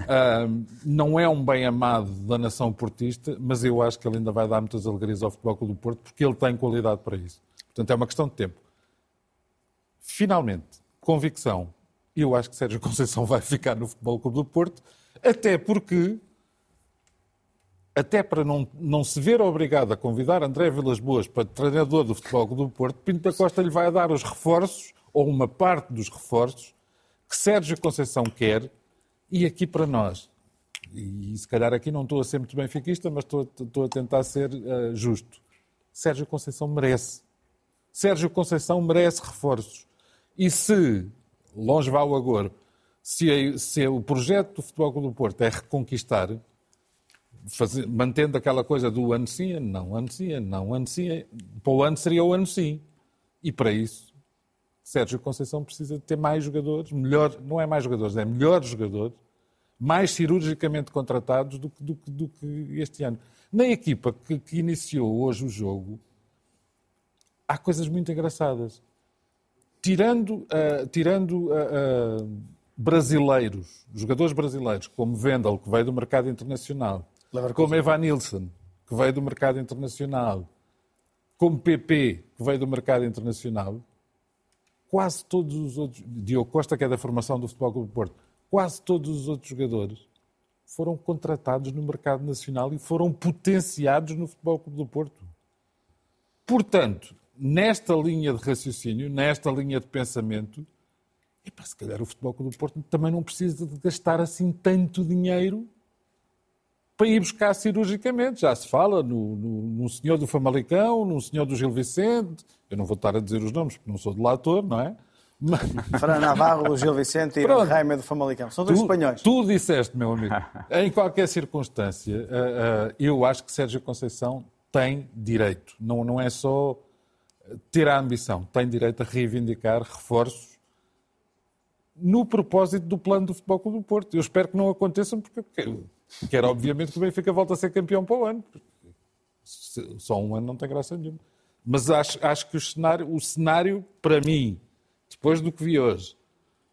Ah, não é um bem amado da nação portista, mas eu acho que ele ainda vai dar muitas alegrias ao Futebol Clube do Porto, porque ele tem qualidade para isso. Portanto, é uma questão de tempo. Finalmente, convicção. Eu acho que Sérgio Conceição vai ficar no Futebol Clube do Porto, até porque, até para não, não se ver obrigado a convidar André Vilas Boas para treinador do Futebol Clube do Porto, Pinto da Costa lhe vai dar os reforços, ou uma parte dos reforços, que Sérgio Conceição quer, e aqui para nós, e se calhar aqui não estou a ser muito benfiquista, mas estou, estou a tentar ser eh, justo. Sérgio Conceição merece. Sérgio Conceição merece reforços. E se, longe vá o agora, se, a- se o projeto do Futebol Clube do Porto é reconquistar, fazer- mantendo aquela coisa do ano sim, não, ano sim, não, ano sim, para o ano seria o ano sim. E para isso, Sérgio Conceição precisa de ter mais jogadores, melhor, não é mais jogadores, é melhores jogadores, mais cirurgicamente contratados do que, do do que este ano. Na equipa que, que iniciou hoje o jogo, há coisas muito engraçadas. tirando, ah, tirando ah, ah, brasileiros, jogadores brasileiros, como Vendel, que veio do mercado internacional, como Evan Nilsson, que veio do mercado internacional, como PP, que veio do mercado internacional, quase todos os outros, Diogo Costa, que é da formação do Futebol Clube do Porto, quase todos os outros jogadores foram contratados no mercado nacional e foram potenciados no Futebol Clube do Porto. Portanto, nesta linha de raciocínio, nesta linha de pensamento, epá, se calhar o Futebol Clube do Porto também não precisa de gastar assim tanto dinheiro para ir buscar cirurgicamente. Já se fala no, no, no senhor do Famalicão, no senhor do Gil Vicente, eu não vou estar a dizer os nomes porque não sou delator, não é? Mas... Fran Navarro, Gil Vicente e Pronto. Do Famalicão. São dois Tu- espanhóis. Tu disseste, meu amigo, em qualquer circunstância, ah, ah, eu acho que Sérgio Conceição tem direito. Não, não é só ter a ambição, tem direito a reivindicar reforços no propósito do plano do Futebol Clube do Porto. Eu espero que não aconteçam, porque eu quero, quero obviamente que o Benfica volte a ser campeão para o ano. Só um ano não tem graça nenhuma. Mas acho, acho que o cenário, o cenário, para mim, depois do que vi hoje,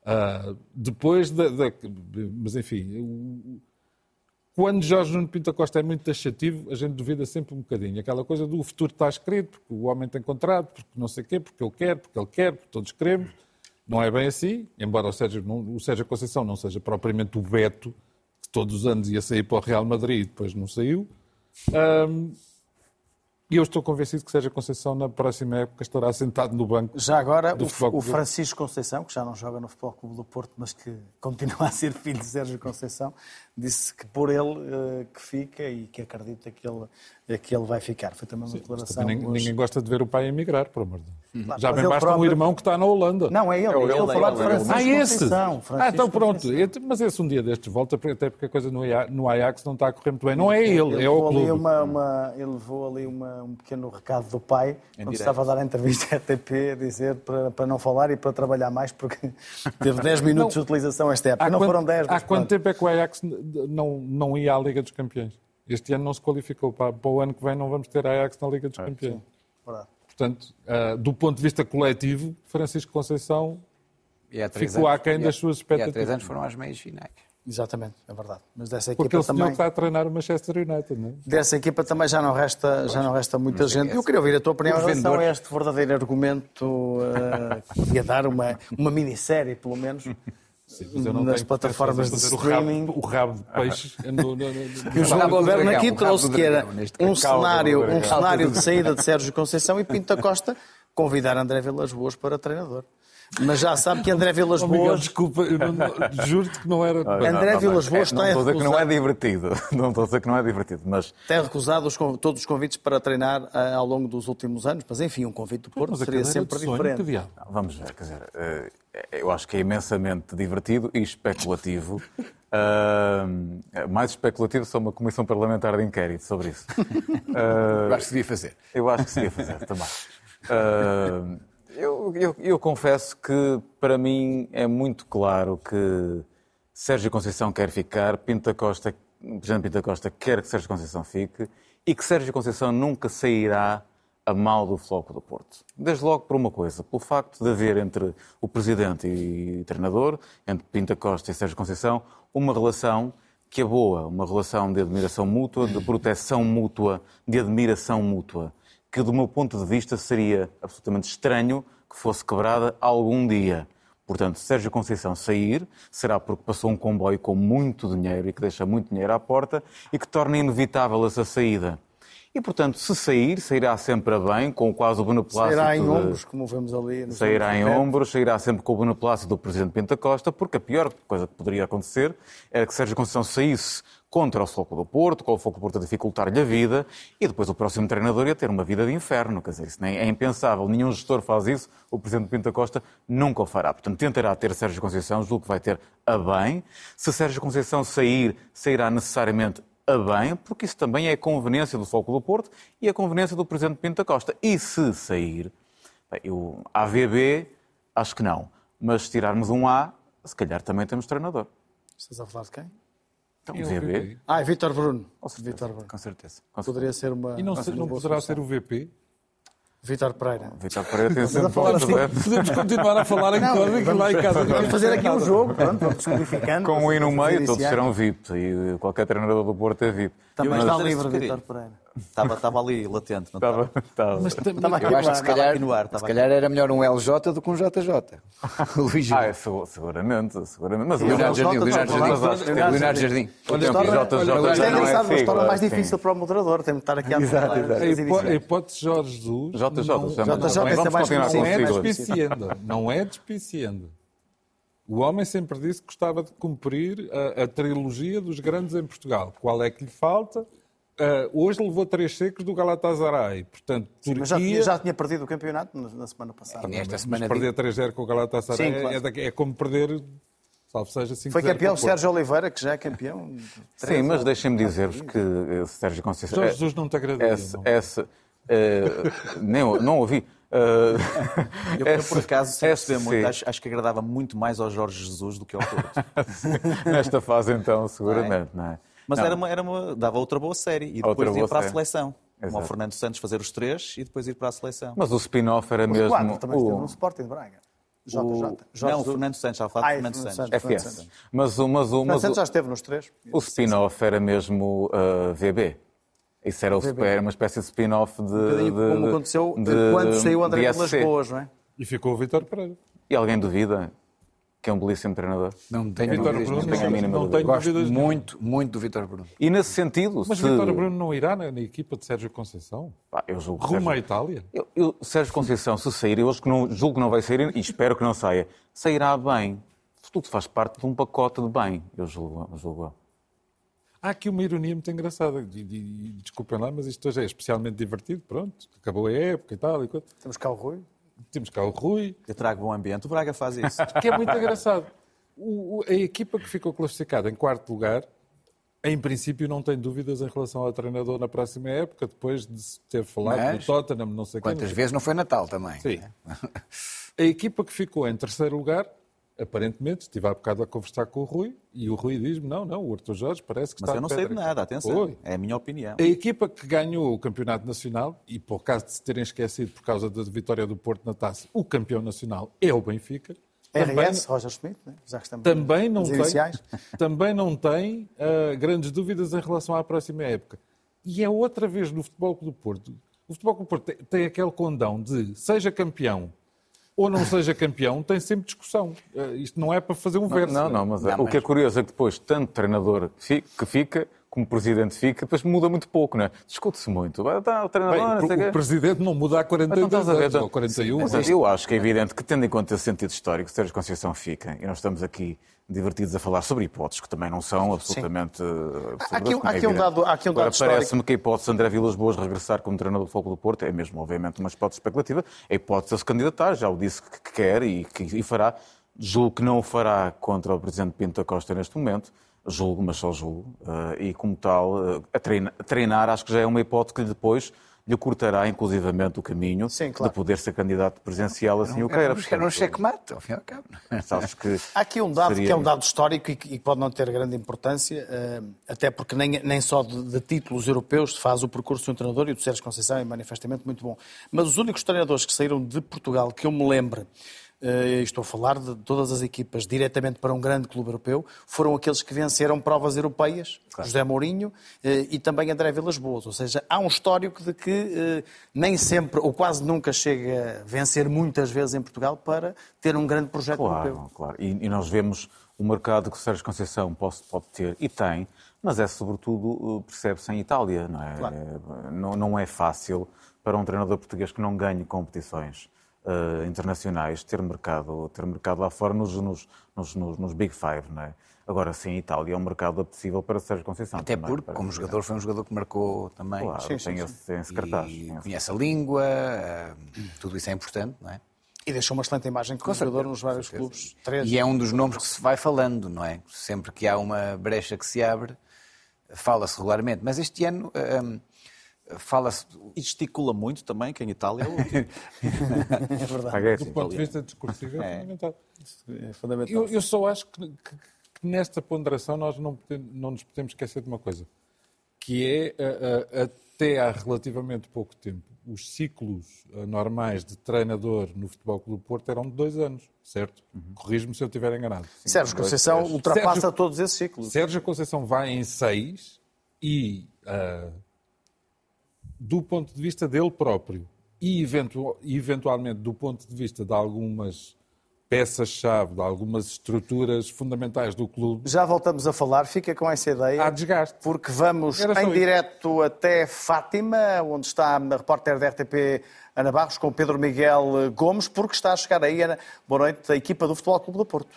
ah, depois da, da- Mas enfim, o- quando Jorge Nuno Pinto Costa é muito taxativo, a gente duvida sempre um bocadinho. Aquela coisa do futuro está escrito, porque o homem tem contrato, porque não sei o quê, porque ele quer, porque ele quer, porque todos queremos. Não é bem assim, embora o Sérgio, o Sérgio Conceição não seja propriamente o que todos os anos ia sair para o Real Madrid e depois não saiu. Ahm, E eu estou convencido que Sérgio Conceição, na próxima época, estará sentado no banco. Já agora, do o, o Francisco Conceição, que já não joga no Futebol Clube do Porto, mas que continua a ser filho de Sérgio Conceição, disse que por ele eh, que fica e que acredita que ele, que ele vai ficar. Foi também uma declaração. Também ninguém, hoje. ninguém gosta de ver o pai emigrar, por amor de Deus. Claro, Já bem ele basta um próprio- irmão que está na Holanda. Não, é ele. É Estou a falar de é Francisco Ah, esse? Conceição. Ah, Francisco então pronto. Mas esse um dia destes volta, até porque a coisa no Ajax, no Ajax não está a correr muito bem. Não é ele, é levou o clube. uma- uma- ele levou ali uma- um pequeno recado do pai, Em quando direto. estava a dar a entrevista à RTP, a dizer para, para não falar e para trabalhar mais, porque teve 10 minutos de utilização esta época. Não quanto- foram 10, Há quanto pronto. tempo é que o Ajax não, não ia à Liga dos Campeões? Este ano não se qualificou. Para, para o ano que vem não vamos ter Ajax na Liga dos Campeões. Verdade. Portanto, ah, do ponto de vista coletivo, Francisco Conceição E ficou anos- aquém e há- das suas E há três expectativas. anos foram às meias finais. Exatamente, é verdade. Mas dessa Porque equipa o senhor também... está a treinar o Manchester United, não é? Dessa equipa também já não resta, já não resta muita Mas é gente. Eu queria ouvir a tua opinião em relação a este verdadeiro argumento eh, que podia dar uma, uma minissérie, pelo menos, Sim, mas eu não nas plataformas de em fazer streaming. O rabo, o rabo de peixe no, no, no, Que o João Governo aqui trouxe que era um cenário, um cenário de saída de Sérgio Conceição e Pinto da Costa convidar André Vilas Boas para treinador. Mas já sabe que André Vilas Oh, Miguel, Boas desculpa, não- não- juro-te que não era. André Vilas Boas não tem estou a dizer que não é recusado, divertido. Não estou a dizer que não é divertido, mas tem recusado os todos os convites para treinar eh, ao longo dos últimos anos. Mas enfim, um convite do Porto Mas seria sempre de sonho, diferente. Não, Vamos ver, quer dizer, eh, eu acho que é imensamente divertido e especulativo. Ah, mais especulativo só uma comissão parlamentar de inquérito sobre isso. Ah, Eu acho que devia fazer. eu acho que se ia fazer também. Ah, eu, eu- eu confesso que, para mim, é muito claro que Sérgio Conceição quer ficar, Pinto da Costa, Presidente Pinto da Costa quer que Sérgio Conceição fique e que Sérgio Conceição nunca sairá a mal do Floco do Porto. Desde logo por uma coisa, pelo facto de haver entre o Presidente e o treinador, entre Pinto da Costa e Sérgio Conceição, uma relação que é boa, uma relação de admiração mútua, de proteção mútua, de admiração mútua, que do meu ponto de vista seria absolutamente estranho que fosse quebrada algum dia. Portanto, Sérgio Conceição sair, será porque passou um comboio com muito dinheiro e que deixa muito dinheiro à porta e que torna inevitável essa saída. E, portanto, se sair, sairá sempre a bem, com quase o beneplácito Sairá em de- ombros, como vemos ali. Sairá em ombros, sairá sempre com o beneplácito do Presidente Pinto da Costa, porque a pior coisa que poderia acontecer era que Sérgio Conceição saísse contra o Foco do Porto, com o Foco do Porto a dificultar-lhe a vida, e depois o próximo treinador ia ter uma vida de inferno. Quer dizer, isso nem é impensável. Nenhum gestor faz isso, o Presidente Pinto da Costa nunca o fará. Portanto, tentará ter Sérgio Conceição, julgo que vai ter a bem. Se Sérgio Conceição sair, sairá necessariamente a bem, porque isso também é a conveniência do Foco do Porto e a conveniência do Presidente Pinto da Costa. E se sair, bem, eu, AVB, acho que não. Mas se tirarmos um A, se calhar também temos treinador. Estás a falar de quem? Então, o VB, VB? Ah, é Vítor Bruno. com certeza. Vítor Bruno. Com certeza. com Poderia ser uma. E não, uma se- não poderá ser o VP? Vítor Pereira. Vítor Pereira tem sempre falar assim. abertos. Podemos continuar a falar em código lá em casa. Vamos fazer aqui um jogo, pronto, descodificando. Com o I no meio, todos serão VIP. E qualquer treinador do Porto é VIP. Também está livre, querido. Pereira. Estava, estava ali latente, não Estava, estava. Mas também- Estava aqui Eu acho que se ar. calhar, no ar, se calhar era melhor um LJ do que um JJ. O Luís Ah, é, segu- seguramente, seguramente. Mas o Leonardo Jardim, Leonardo Jardim. Leonardo. Jardim. Já é não é engraçado, mas torna mais difícil para o moderador. Tem de estar aqui a falar A, hipótese Jorge Jesus JJ, JJ é, mais não é despiciando. Não é despiciando. O homem sempre disse que gostava de cumprir a, a trilogia dos grandes em Portugal. Qual é que lhe falta? Ah, hoje levou três secos do Galatasaray. Portanto, Turquia... Mas já, tinha- já tinha perdido o campeonato na, na semana passada. Esta Mas semana perder 3-0 com o Galatasaray Sim, claro. é, é como perder, salvo seja, 5-0 Foi campeão o. Sérgio Oliveira, que já é campeão. Sim, mas deixem-me dizer-vos que eh, Sérgio Conceição. Jorge eh, Jesus não te agradia, Essa, não? essa, eh, nem, não ouvi. Eh, Eu, eu, por acaso, sem essa perceber muito, acho, acho que agradava muito mais ao Jorge Jesus do que ao Porto. Nesta fase, então, seguramente, não é? Mas Não. era uma, era uma- dava outra boa série. E depois ir para a série. seleção. Como Exato. ao Fernando Santos fazer os três e depois ir para a seleção. Mas o spin-off era O mesmo. Quadro também esteve o- no Sporting de Braga. JJ. O- não, o. Fernando Santos, estava a falar Ah, de é Fernando Fernando Santos. Santos. Fernando FS. Santos. Mas o, mas o, Fernando mas Santos o, já esteve nos três. o spin-off era mesmo uh, VB. Isso era, o, era uma espécie de spin-off de, Um bocadinho de- como aconteceu de- quando saiu o André de Vilas. Boas, não é? E ficou o Vítor Pereira. E alguém duvida que é um belíssimo treinador? Não tenho dúvidas Bruno, não tenho a mínima não dúvida. tenho Gosto muito, muito do Vítor Bruno. E nesse sentido, Mas se... Vítor Bruno não irá na, na equipa de Sérgio Conceição? Pá, eu julgo que Rumo à Sérgio- Itália? Eu, eu, Sérgio Conceição, se sair, eu acho que não, julgo que não vai sair e espero que não saia. Sairá bem. Tudo faz parte de um pacote de bem, eu julgo. eu julgo. Há aqui uma ironia muito engraçada. E, e- desculpem lá, mas isto hoje é especialmente divertido. Pronto, acabou a época e tal. E coisa. Temos cá o Rui. Temos cá o Rui, Eu trago bom ambiente. O Braga faz isso. que é muito engraçado. O- o- a equipa que ficou classificada em quarto lugar, em princípio, não tem dúvidas em relação ao treinador na próxima época, depois de se ter falado Mas, do Tottenham, não sei quem, Quantas sei vezes não foi Natal também? Sim. A equipa que ficou em terceiro lugar, aparentemente, estive há bocado a conversar com o Rui e o Rui diz-me: não, não, o Arthur Jorge parece que Mas está eu não sei de nada, atenção. Foi. É a minha opinião. A equipa que ganhou o campeonato nacional, e por caso de se terem esquecido por causa da vitória do Porto na taça, o campeão nacional é o Benfica. RS, Roger Schmidt, né? já que estamos Também não tem, iniciais. também não tem ah, grandes dúvidas em relação à próxima época. E é outra vez no Futebol Clube do Porto. O Futebol Clube do Porto tem, tem aquele condão de seja campeão ou não seja campeão, tem sempre discussão. Ah, isto não é para fazer um verso. Não, não, mas, Não, o que é curioso é que depois, tanto treinador que fica, como presidente fica, depois muda muito pouco, não é? Discute-se muito. Vai, tá, o treinador, Bem, não sei o quê. presidente não muda há Então, 42 estás a ver, anos, então, ou 41. Mas mas- eu acho que é evidente que, tendo em conta esse sentido histórico, Sérgio Conceição fica, e nós estamos aqui divertidos a falar sobre hipóteses que também não são absolutamente. Há aqui um- é há aqui um dado- há aqui um dado Agora, histórico. parece-me que a hipótese de André Vilas Boas regressar como treinador do Foco do Porto é mesmo, obviamente, uma hipótese especulativa. A hipótese de se candidatar, já o disse que que quer e que e fará. Julgo que não o fará contra o Presidente Pinto da Costa neste momento. Julgo, mas só julgo. eh, e como tal, eh, a treina- a treinar, acho que já é uma hipótese que depois lhe cortará inclusivamente o caminho Sim, claro. de poder ser candidato presidencial assim o queira. Era um checkmate, ao fim e ao cabo. Sabes que Há aqui um dado seria- que é um dado histórico e que, pode não ter grande importância, eh, até porque nem, nem só de, de títulos europeus se faz o percurso de um treinador e o do Sérgio Conceição é manifestamente muito bom. Mas os únicos treinadores que saíram de Portugal, que eu me lembre, eh, estou a falar de todas as equipas diretamente para um grande clube europeu, foram aqueles que venceram provas europeias, José Mourinho eh, e também André Vilas Boas. Ou seja, há um histórico de que eh, nem sempre ou quase nunca chega a vencer muitas vezes em Portugal para ter um grande projeto europeu. Claro, claro. E, e nós vemos o mercado que o Sérgio Conceição pode, pode ter, e tem, mas é sobretudo, eh, percebe-se em Itália, não é? Claro. É, Não, não é fácil para um treinador português que não ganhe competições eh, internacionais ter mercado, ter mercado lá fora nos, nos, nos, nos- nos Big Five, não é? Agora sim, a Itália é um mercado apetecível para Sérgio Conceição. Até também, porque, como jogador, foi um jogador que marcou também. Claro, Sim, sim, tem sim. esse, tem esse cartaz. E tem esse- conhece a língua, eh, tudo isso é importante, não é? E deixou uma excelente imagem como jogador nos vários clubes. Três. E é um dos nomes que se vai falando, não é? Sempre que há uma brecha que se abre, fala-se regularmente. Mas este ano hum, fala-se. E gesticula muito também, que em Itália é último. É verdade. Paga Do esse ponto de vista discursivo, é, fundamental. É fundamental. Eu, eu só acho que, que- que nesta ponderação nós não, podemos- não nos podemos esquecer de uma coisa, que é, uh, uh, até há relativamente pouco tempo, os ciclos uh, normais de treinador no Futebol Clube do Porto eram de dois anos, certo? Uhum. Corrijo-me se eu estiver enganado. Sim, Sérgio Conceição dois, ultrapassa Sérgio, todos esses ciclos. Sérgio Conceição vai em seis e, do ponto de vista dele próprio e eventu eventualmente do ponto de vista de algumas peças-chave, de algumas estruturas fundamentais do clube. Já voltamos a falar, fica com essa ideia. Há desgaste. Porque vamos em direto até Fátima, onde está a repórter da RTP Ana Barros, com Pedro Miguel Gomes, porque está a chegar aí, Ana, boa noite, a equipa do Futebol Clube do Porto.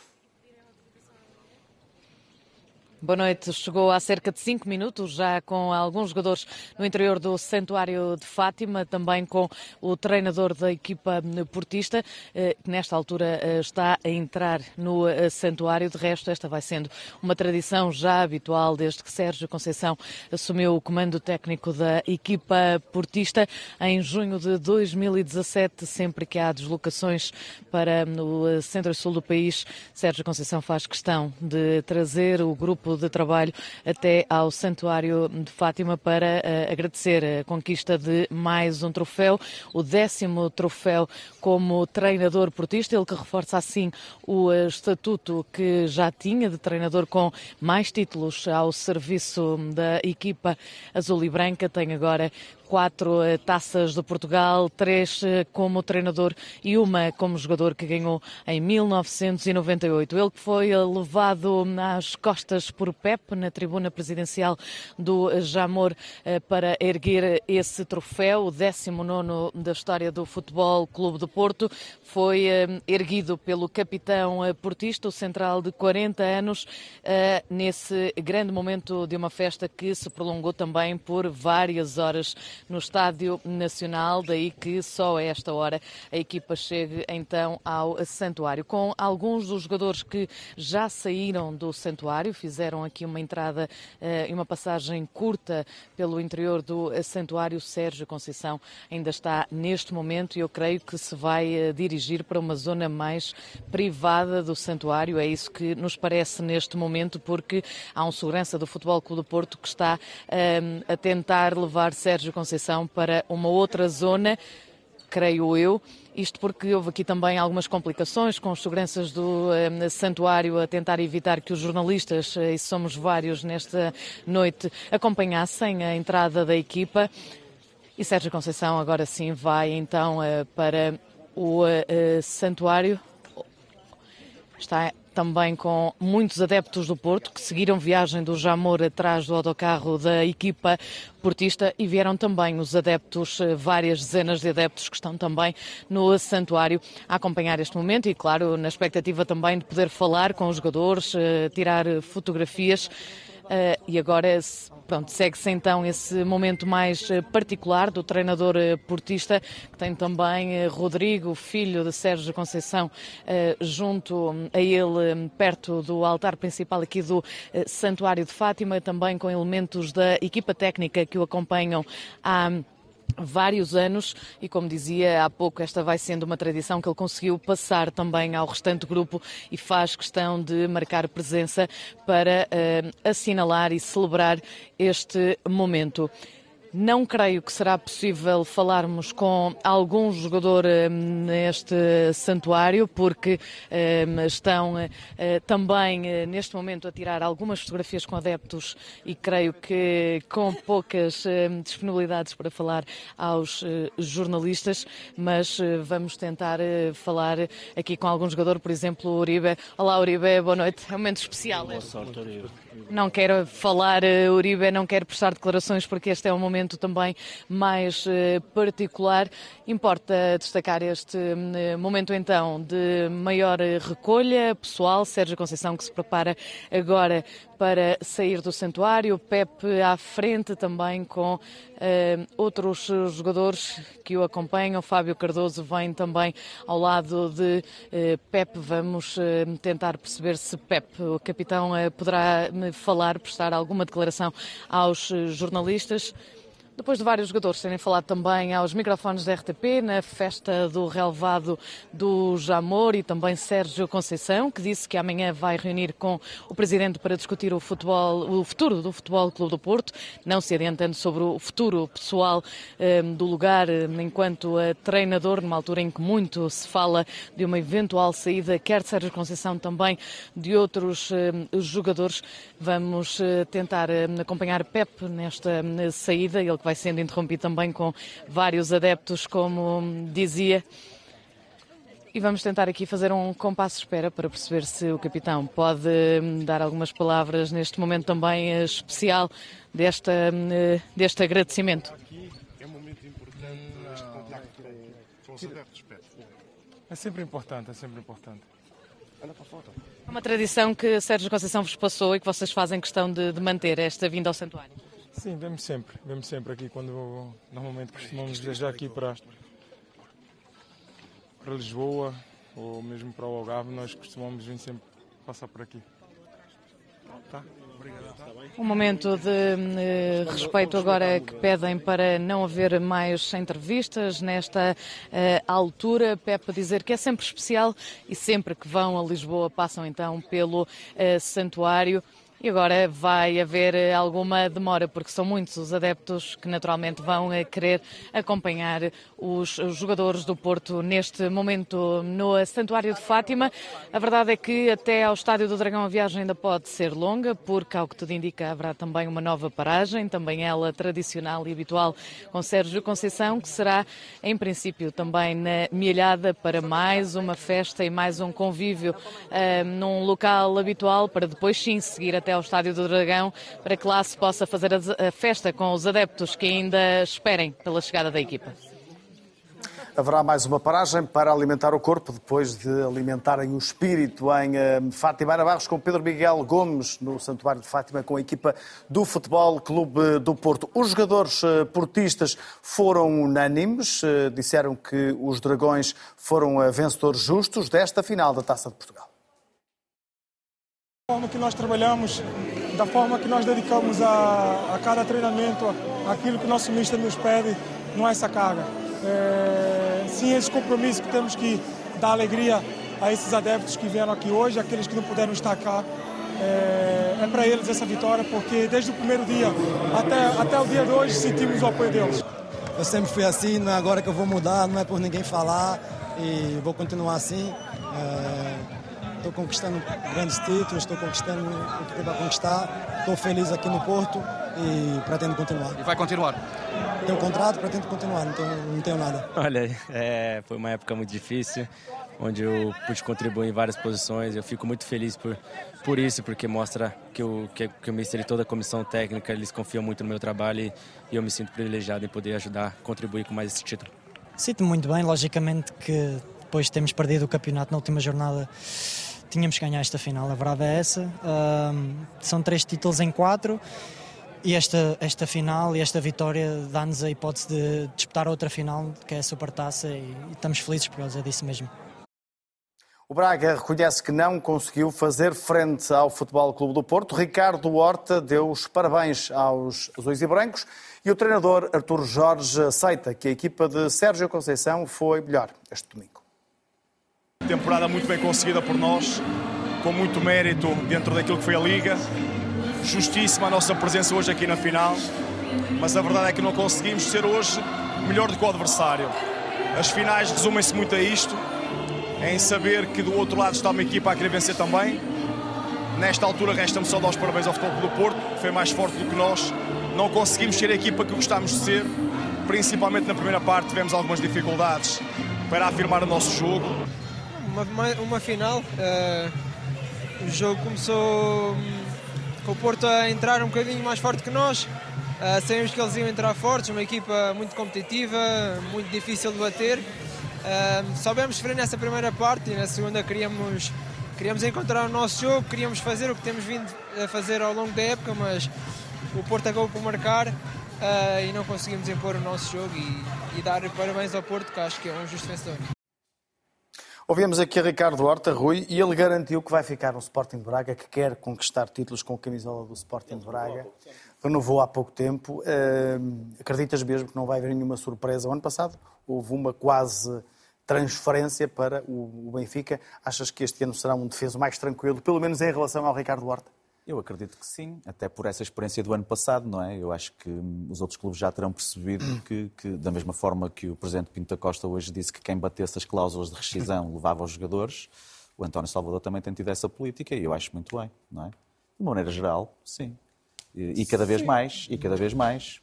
Boa noite. Chegou há cerca de cinco minutos, já com alguns jogadores no interior do Santuário de Fátima, também com o treinador da equipa portista, eh, que nesta altura eh, está a entrar no eh, Santuário. De resto, esta vai sendo uma tradição já habitual desde que Sérgio Conceição assumiu o comando técnico da equipa portista em junho de 2017, sempre que há deslocações para o centro e sul do país. Sérgio Conceição faz questão de trazer o grupo de trabalho até ao Santuário de Fátima para uh, agradecer a conquista de mais um troféu, o décimo troféu como treinador portista, ele que reforça assim o uh, estatuto que já tinha de treinador com mais títulos ao serviço da equipa azul e branca, tem agora quatro eh, taças de Portugal, três eh, como treinador e uma como jogador que ganhou em 1998. Ele que foi levado às costas por Pep na tribuna presidencial do Jamor eh, para erguer esse troféu, o 19 da história do Futebol Clube do Porto, foi erguido pelo capitão portista, o central de 40 anos, nesse grande momento de uma festa que se prolongou também por várias horas no Estádio Nacional, daí que só a esta hora a equipa chegue então ao Santuário. Com alguns dos jogadores que já saíram do Santuário, fizeram aqui uma entrada eh, e uma passagem curta pelo interior do Santuário, Sérgio Conceição ainda está neste momento e eu creio que se vai eh, dirigir para uma zona mais privada do Santuário. É isso que nos parece neste momento, porque há um segurança do Futebol Clube do Porto que está um, eh, a tentar levar Sérgio Conceição para uma outra zona, creio eu. Isto porque houve aqui também algumas complicações com os seguranças do eh, santuário a tentar evitar que os jornalistas, eh, e somos vários nesta noite, acompanhassem a entrada da equipa. E Sérgio Conceição agora sim vai então eh, para o eh, santuário. Está também com muitos adeptos do Porto que seguiram viagem do Jamor atrás do autocarro da equipa portista e vieram também os adeptos, eh, várias dezenas de adeptos que estão também no santuário a acompanhar este momento e, claro, na expectativa também de poder falar com os jogadores, eh, tirar fotografias. Uh, e agora pronto, segue-se então esse momento mais eh, particular do treinador uh, portista, que tem também uh, Rodrigo, filho de Sérgio Conceição, junto a ele, perto do altar principal aqui do Santuário de Fátima, também com elementos da equipa técnica que o acompanham há vários anos e, como dizia há pouco, esta vai sendo uma tradição que ele conseguiu passar também ao restante grupo e faz questão de marcar presença para uh, assinalar e celebrar este momento. Não creio que será possível falarmos com algum jogador eh, neste santuário, porque eh, estão eh, também neste momento a tirar algumas fotografias com adeptos e creio que com poucas disponibilidades para falar aos jornalistas, mas vamos tentar falar aqui com algum jogador, por exemplo, o Uribe. Olá, Uribe, boa noite. É um momento especial. Boa sorte, Uribe. Não quero falar, Uribe, não quero prestar declarações porque este é um momento também mais eh, particular. Importa destacar este eh, momento então de maior recolha pessoal. Sérgio Conceição que se prepara agora para sair do santuário. Pepe à frente também com outros jogadores que o acompanham. Fábio Cardoso vem também ao lado de uh, Pepe. Vamos uh, tentar perceber se Pepe, o capitão, poderá falar, prestar alguma declaração aos jornalistas. Depois de vários jogadores terem falado também aos microfones da RTP na festa do relevado do Jamor e também Sérgio Conceição, que disse que amanhã vai reunir com o presidente para discutir o, futebol, o futuro do Futebol Clube do Porto, não se adiantando sobre o futuro pessoal eh, do lugar eh, enquanto treinador, numa altura em que muito se fala de uma eventual saída, quer de Sérgio Conceição também de outros eh, jogadores. Vamos tentar acompanhar Pep nesta saída, ele que vai sendo interrompido também com vários adeptos, como dizia. E vamos tentar aqui fazer um compasso de espera para perceber se o capitão pode dar algumas palavras neste momento também eh, especial desta, eh, deste agradecimento. É um momento importante este contacto com os adeptos, É sempre importante, é sempre importante. Olha para a foto. É uma tradição que Sérgio Conceição vos passou e que vocês fazem questão de, de manter, esta vinda ao santuário. Sim, vemos sempre, vemos sempre aqui quando normalmente costumamos viajar aqui para, para Lisboa ou mesmo para o Algarve, nós costumamos vir sempre passar por aqui. Tá? Tá? Um momento de uh, respeito agora que pedem para não haver mais entrevistas nesta uh, altura. Pepe dizer que é sempre especial e sempre que vão a Lisboa passam então pelo uh, santuário. E agora vai haver eh, alguma demora, porque são muitos os adeptos que naturalmente vão eh, querer acompanhar os jogadores do Porto neste momento no Santuário de Fátima. A verdade é que até ao Estádio do Dragão a viagem ainda pode ser longa, porque, ao que tudo indica, haverá também uma nova paragem, também ela tradicional e habitual, com Sérgio Conceição, que será, em princípio, também na Milhada para mais uma festa e mais um convívio uh, num local habitual, para depois sim seguir até até ao Estádio do Dragão para que lá se possa fazer a festa com os adeptos que ainda esperem pela chegada da equipa. Haverá mais uma paragem para alimentar o corpo, depois de alimentarem o espírito em eh, Fátima. Barros com Pedro Miguel Gomes no Santuário de Fátima com a equipa do Futebol Clube do Porto. Os jogadores eh, portistas foram unânimes, eh, disseram que os Dragões foram vencedores justos desta final da Taça de Portugal forma que nós trabalhamos, da forma que nós dedicamos a, a cada treinamento, aquilo que o nosso mister nos pede, não é essa carga. É, sim, esse compromisso que temos que dar alegria a esses adeptos que vieram aqui hoje, aqueles que não puderam estar cá. É, é para eles essa vitória, porque desde o primeiro dia até, até o dia de hoje sentimos o apoio deles. Eu sempre fui assim, não é agora que eu vou mudar, não é por ninguém falar e vou continuar assim. É estou conquistando grandes títulos, estou conquistando o que tem para conquistar, estou feliz aqui no Porto e pretendo continuar. E vai continuar? Tenho um contrato, pretendo continuar, não tenho, não tenho nada. Olha, é, foi uma época muito difícil, onde eu pude contribuir em várias posições. Eu fico muito feliz por, por isso, porque mostra que o, que, que o Mister e toda a comissão técnica, eles confiam muito no meu trabalho e, e eu me sinto privilegiado em poder ajudar, contribuir com mais esse título. Sinto-me muito bem, logicamente que depois de termos perdido o campeonato na última jornada tínhamos que ganhar esta final, a verdade é essa. Um, são três títulos em quatro e esta, esta final e esta vitória dá-nos a hipótese de disputar outra final, que é a Supertaça, e, e estamos felizes por causa disso mesmo. O Braga reconhece que não conseguiu fazer frente ao Futebol Clube do Porto. Ricardo Horta deu os parabéns aos azuis e brancos e o treinador Artur Jorge aceita que a equipa de Sérgio Conceição foi melhor este domingo. Temporada muito bem conseguida por nós, com muito mérito dentro daquilo que foi a Liga. Justíssima a nossa presença hoje aqui na final, mas a verdade é que não conseguimos ser hoje melhor do que o adversário. As finais resumem-se muito a isto, em saber que do outro lado está uma equipa a querer vencer também. Nesta altura resta-me só dar os parabéns ao Futebol do Porto, que foi mais forte do que nós. Não conseguimos ser a equipa que gostámos de ser, principalmente na primeira parte tivemos algumas dificuldades para afirmar o nosso jogo uma, uma final. Uh, o jogo começou hum, com o Porto a entrar um bocadinho mais forte que nós. Uh, sabemos que eles iam entrar fortes, uma equipa muito competitiva, muito difícil de bater. Uh, soubemos sofrer nessa primeira parte e na segunda queríamos, queríamos encontrar o nosso jogo, queríamos fazer o que temos vindo a fazer ao longo da época, mas o Porto acabou por marcar uh, e não conseguimos impor o nosso jogo e, e dar parabéns ao Porto, que acho que é um justo vencedor. Ouvimos aqui a Ricardo Horta, Rui, e ele garantiu que vai ficar no Sporting de Braga, que quer conquistar títulos com a camisola do Sporting de Braga. Renovou há pouco tempo. Uh, acreditas mesmo que não vai haver nenhuma surpresa? O ano passado houve uma quase transferência para o Benfica. Achas que este ano será um defeso mais tranquilo, pelo menos em relação ao Ricardo Horta? Eu acredito que sim, até por essa experiência do ano passado, não é? Eu acho que os outros clubes já terão percebido que, que da mesma forma que o Presidente Pinto da Costa hoje disse que quem batesse as cláusulas de rescisão levava os jogadores, o António Salvador também tem tido essa política e eu acho muito bem, não é? De maneira geral, sim. E, e cada vez mais, e cada vez mais.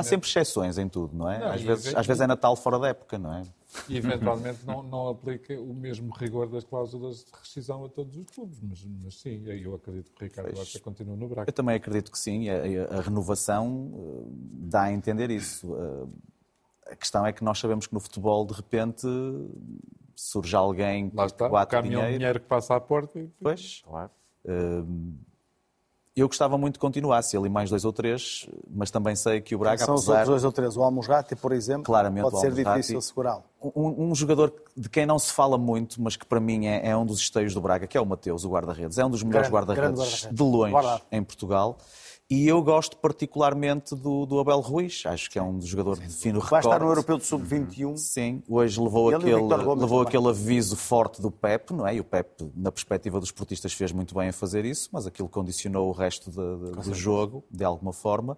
Há sempre exceções em tudo, não é? Não, às, vezes, às vezes é Natal fora da época, não é? E eventualmente não, não aplica o mesmo rigor das cláusulas de rescisão a todos os clubes, mas, mas sim, eu acredito que o Ricardo Pois. Horta continua no Braga. Eu também acredito que sim, a, a- a renovação eh, dá a entender isso. Eh, A questão é que nós sabemos que no futebol, de repente, surge alguém Lá está, que bate o caminhão dinheiro. dinheiro que passa à porta e... Pois. Eh, Eu gostava muito que continuasse ali mais dois ou três, mas também sei que o Braga, São os apesar... outros dois ou três. O Almusrati, por exemplo, Claramente pode ser difícil segurá-lo. Um, um jogador de quem não se fala muito, mas que para mim é, é um dos esteios do Braga, que é o Mateus, o guarda-redes. É um dos melhores guarda-redes guarda-redes. de longe Verdade. em Portugal. E eu gosto particularmente do, do Abel Ruiz. Acho que é um jogador de fino Vai recorte. estar no Europeu de Sub-21. Sim, hoje levou, aquele, levou aquele aviso forte do Pep, não é? E o Pep, na perspectiva dos portistas, fez muito bem a fazer isso, mas aquilo condicionou o resto de- de- do certeza. jogo, de alguma forma,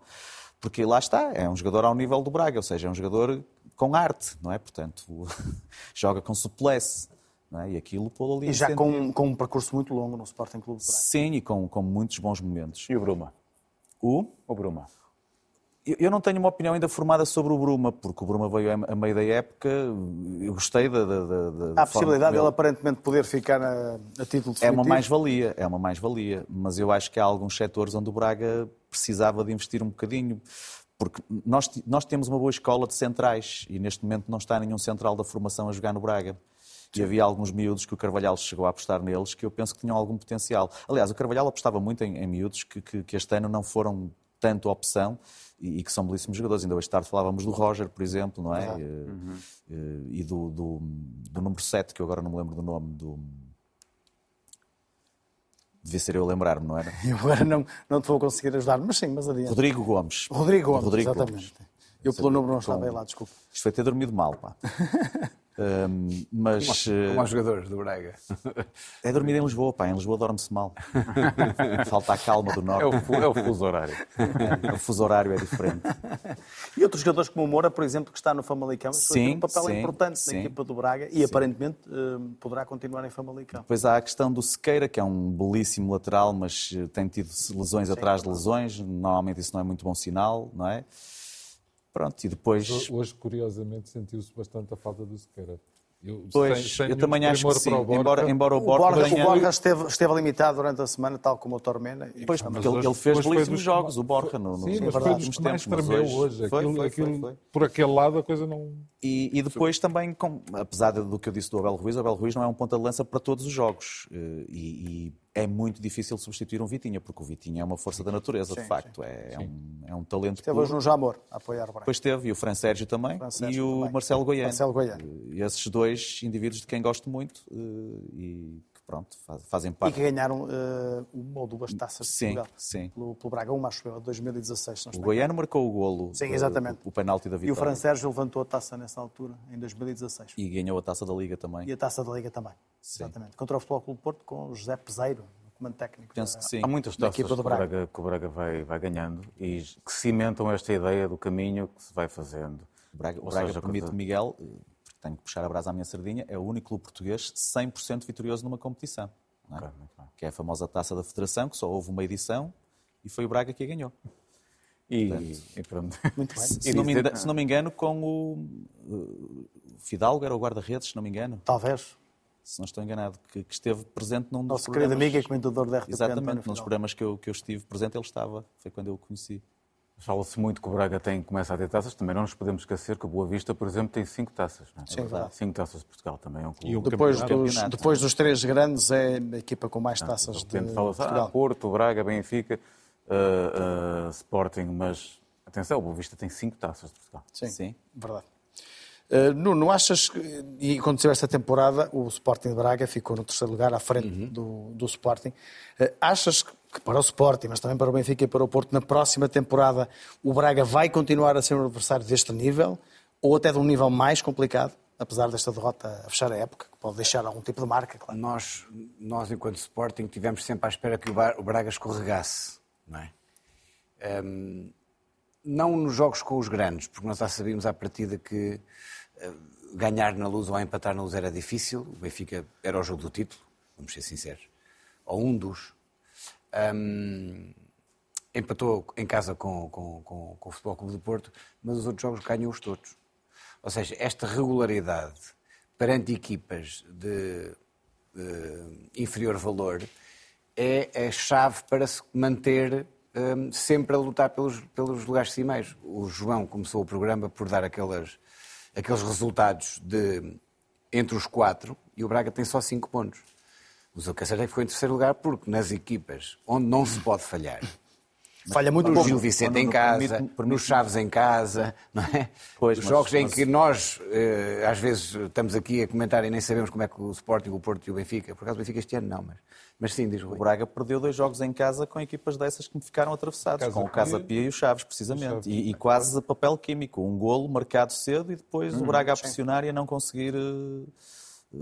porque lá está, é um jogador ao nível do Braga, ou seja, é um jogador com arte, não é? Portanto, joga com suplesse, não é? E aquilo pô ali E já com, com um percurso muito longo no Sporting Clube de Braga. Sim, e com, com muitos bons momentos. E o Bruma? O? O Bruma. Eu- não tenho uma opinião ainda formada sobre o Bruma, porque o Bruma veio a meio da época, eu gostei da, da, da, Há a possibilidade dele ele- aparentemente poder ficar a, a título É uma mais-valia, é uma mais-valia. Mas eu acho que há alguns setores onde o Braga precisava de investir um bocadinho. Porque nós, nós temos uma boa escola de centrais e neste momento não está nenhum central da formação a jogar no Braga. E havia alguns miúdos que o Carvalhal chegou a apostar neles que eu penso que tinham algum potencial. Aliás, o Carvalhal apostava muito em, em miúdos que, que, que este ano não foram tanto opção e, que são belíssimos jogadores. Ainda hoje tarde falávamos do Roger, por exemplo, não é? Eh, E do, do, do número 7, que eu agora não me lembro do nome, do... Devia ser eu lembrar-me, não era? Eu agora não, não te vou conseguir ajudar, mas sim, mas adiante. Rodrigo Gomes. Rodrigo Gomes, Rodrigo exatamente. Gomes. Eu pelo número não estava aí lá, desculpa. Isto foi ter dormido mal, pá. Hum, mas. Como- como eh, aos jogadores do Braga. É dormir em Lisboa, pá. Em Lisboa dorme-se mal. Falta a calma do norte. É o é o fuso horário. É, o fuso horário é diferente. E outros jogadores como o Moura, por exemplo, que está no Famalicão, Sim, tem um papel sim, importante sim. na equipa do Braga e aparentemente eh, poderá continuar em Famalicão. Depois há a questão do Sequeira, que é um belíssimo lateral, mas eh, tem tido lesões atrás de lesões. Normalmente isso não é muito bom sinal, não é? Pronto, e depois. Hoje, curiosamente, sentiu-se bastante a falta do Sequeira. Eu, Pois, sem- sem eu também acho que sim. o Borja, Embora, embora o O Borja, Borja, tenha- o Borja esteve, esteve limitado durante a semana, tal como o Tormena. e Pois, porque ele, ele fez belíssimos jogos, o Borja, no, no, Sim, nos mas foi últimos tempos. mas tremeu hoje- hoje. Foi, Aquilo, foi, aquilo, foi, foi. Por aquele lado a coisa não... E, e depois também, com- apesar do que eu disse do Abel Ruiz, o Abel Ruiz não é um ponta de lança para todos os jogos. Eh, E, e é muito difícil substituir um Vitinha, porque o Vitinha é uma força da natureza, Sim, de facto. É, é um, é um talento Esteve puro. hoje no Jamor a apoiar o Braga. Depois teve, e o Fran Sérgio também, Fran e Sérgio o também. Marcelo Goiano. Marcelo Goiano. E esses dois indivíduos de quem gosto muito eh, e pronto, faz- fazem E parte. que ganharam eh, uma ou duas taças de Sim, Portugal. sim. Pelo, pelo Braga, uma acho eu, a 2016. se não O Goiano marcou o golo, Sim, eh, exatamente. o, o penalti da E o vitória. Fran Sérgio levantou a taça nessa altura, em 2016. E ganhou a taça da Liga também. E a taça da Liga também. Sim. Exatamente. Contra o Futebol Clube do Porto, com o José Peseiro, comando técnico. Penso da- que sim. Há muitas taças que o Braga. Que o Braga vai, vai ganhando e que cimentam esta ideia do caminho que se vai fazendo. O Braga, o Braga seja, permite coisa- Miguel, tenho que puxar a brasa à minha sardinha, é o único clube português 100% vitorioso numa competição. não é? Ok, muito bem. Que é a famosa taça da Federação, que só houve uma edição e foi o Braga que a ganhou. E, Portanto, e pronto. Muito bem. Se, E não me se não me engano, com o uh, Fidalgo, era o guarda-redes, se não me engano, Talvez. se não estou enganado, que, que esteve presente num dos Nosso querido amigo e comentador da RTP, Exatamente, nos Fidalgo. programas que eu, que eu estive presente, ele estava. Foi quando eu o conheci. Fala-se muito que o Braga tem, começa a ter taças, também não nos podemos esquecer que o Boa Vista, por exemplo, tem cinco taças. Não é? Sim, verdade. Cinco taças de Portugal também é um clube. E o Depois dos, depois dos três grandes, é a equipa com mais taças De de repente fala-se, ah, Portugal. Porto, Braga, Benfica, ah, ah, Sporting, mas atenção, o Boa Vista tem cinco taças de Portugal. Sim, Sim. verdade. Uh, Nuno, achas que, e aconteceu esta temporada, o Sporting de Braga ficou no terceiro lugar à frente Uhum. do, do Sporting. Uh, achas que, que para o Sporting, mas também para o Benfica e para o Porto, na próxima temporada o Braga vai continuar a ser um adversário deste nível ou até de um nível mais complicado, apesar desta derrota a fechar a época, que pode deixar algum tipo de marca, claro. Nós, nós enquanto Sporting, tivemos sempre à espera que o Braga escorregasse, não é? Hum, não nos jogos com os grandes, porque nós já sabíamos à partida que eh, ganhar na luz ou empatar na luz era difícil. O Benfica era o jogo do título, vamos ser sinceros. Ou um dos. Hum, empatou em casa com, com, com, com o Futebol Clube do Porto, mas os outros jogos ganhou-os todos. Ou seja, esta regularidade perante equipas de, de inferior valor é a chave para se manter hum, sempre a lutar pelos, pelos lugares cimeiros. O João começou o programa por dar aquelas, aqueles resultados de entre os quatro e o Braga tem só cinco pontos. O Alcacer ficou em terceiro lugar porque nas equipas onde não se pode falhar, Falha muito no pouco. Gil Vicente em casa, permite- permite- nos Chaves em casa, não é? Pois, Os mas- jogos em mas- que nós, eh, às vezes, estamos aqui a comentar e nem sabemos como é que o Sporting, o Porto e o Benfica, por acaso o Benfica este ano não, mas, mas sim, diz o O. Braga perdeu dois jogos em casa com equipas dessas que me ficaram atravessados, Casa com o Casa Pia e o Chaves, precisamente. E, e quase a papel químico. Um golo marcado cedo e depois o Braga a pressionar e a não conseguir eh,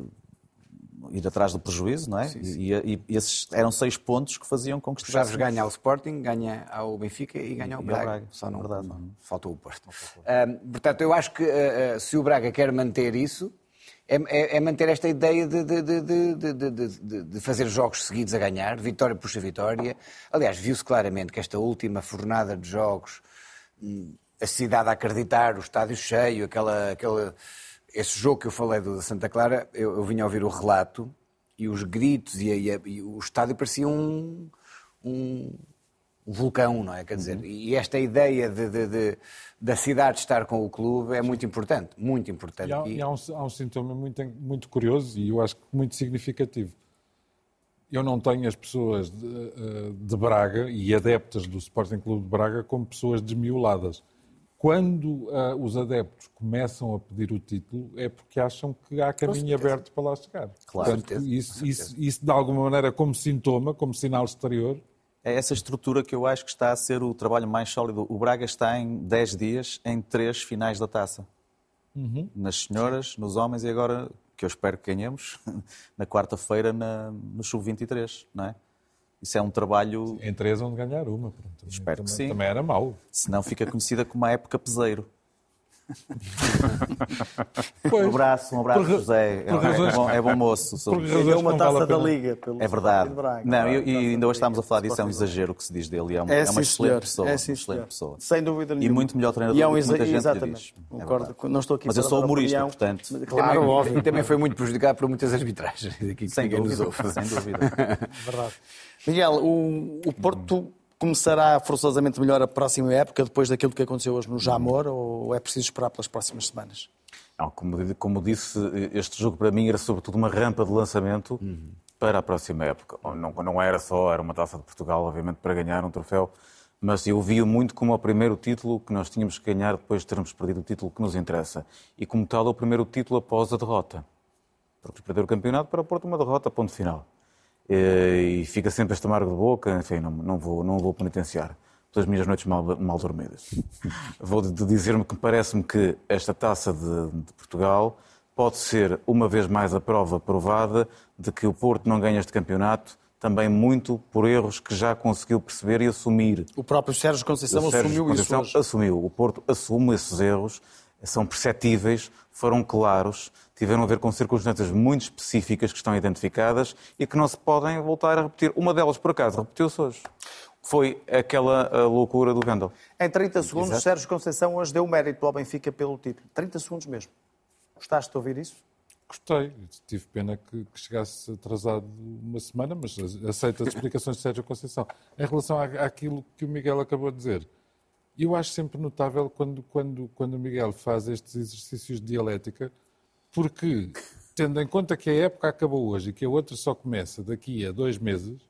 ir atrás do prejuízo, não é? E, e- e esses eram seis pontos que faziam com que O Chaves ganha ao Sporting, ganha ao Benfica e ganha ao Braga. Braga, Só não, verdade. não, faltou o Porto. Portanto, eu acho que ah, se o Braga quer manter isso, é, é- é manter esta ideia de, de- de- de- de- de- de- de- de fazer jogos seguidos a ganhar, vitória puxa vitória. Aliás, viu-se claramente que esta última fornada de jogos, hum, a cidade a acreditar, o estádio cheio, aquela, aquela, esse jogo que eu falei do Santa Clara, eu, eu vinha ouvir o relato e os gritos e, e e o estádio parecia um, um, um vulcão, não é? Quer dizer, e esta ideia de, de- de- da cidade estar com o clube é muito importante, muito importante. E há, E- e há um, há um sintoma muito, muito curioso e eu acho que muito significativo. Eu não tenho as pessoas de, eh, de Braga e adeptas do Sporting Clube de Braga como pessoas desmioladas. Quando ah, os adeptos começam a pedir o título é porque acham que há caminho aberto para lá chegar. Claro. Portanto, certeza, isso, isso, isso, de alguma maneira, como sintoma, como sinal exterior, É essa estrutura que eu acho que está a ser o trabalho mais sólido. O Braga está em 10 dias em três finais da taça. Uhum. Nas senhoras, nos homens e agora, que eu espero que ganhemos, na quarta-feira no Sub-23, não é? Isso é um trabalho... em três onde ganhar uma. Pronto, também, Espero que também- sim. Também era mau. Senão fica conhecida como a época peseiro. Pois. Um abraço, um abraço, Por José. É, por razões- é bom, é bom moço. Sou- por razões Ganhou uma vale taça a da. Liga pelo É verdade. Braga. Não, e, e ainda da hoje estamos a falar disso, é um exagero o que se diz dele. É uma, É, é uma excelente senhor. pessoa. É, uma sim, excelente pessoa. Sem dúvida E nenhuma. muito melhor treinador E é um do que muita exa- gente diz. É Concordo. verdade. Não estou aqui Mas eu sou humorista, opinião. portanto. Claro, também, óbvio. também foi muito prejudicado por muitas arbitragens. Aqui que Sem ninguém nos dúvida, ouve. sem dúvida. Verdade. Miguel, o, o Porto começará forçosamente melhor a próxima época, depois daquilo que aconteceu hoje no Jamor, ou é preciso esperar pelas próximas semanas? Não, como, como disse, este jogo para mim era sobretudo uma rampa de lançamento para a próxima época. Não, não era só, era uma taça de Portugal, obviamente, para ganhar um troféu, mas eu via muito como o primeiro título que nós tínhamos que ganhar depois de termos perdido o título que nos interessa. E como tal, o primeiro título após a derrota. Porque perder o campeonato para o Porto uma derrota, ponto final. E, e fica sempre este amargo de boca, enfim, não, não, vou, não vou penitenciar pelas minhas noites mal, mal dormidas. Vou dizer-me que parece-me que esta taça de, de Portugal pode ser, uma vez mais, a prova provada de que o Porto não ganha este campeonato, também muito por erros que já conseguiu perceber e assumir. O próprio Sérgio Conceição O Sérgio assumiu isso Conceição hoje. assumiu. O Porto assume esses erros, são perceptíveis, foram claros, tiveram a ver com circunstâncias muito específicas que estão identificadas e que não se podem voltar a repetir. Uma delas, por acaso, repetiu-se hoje. Foi aquela a loucura do Vendel. Em 30 segundos, Exato. Sérgio Conceição hoje deu mérito ao Benfica pelo título. 30 segundos mesmo. Gostaste de ouvir isso? Gostei. Tive pena que, que chegasse atrasado uma semana, mas aceito as explicações de Sérgio Conceição. Em relação à, àquilo que o Miguel acabou de dizer, eu acho sempre notável quando, quando, quando o Miguel faz estes exercícios de dialética, porque, tendo em conta que a época acabou hoje e que a outra só começa daqui a dois meses,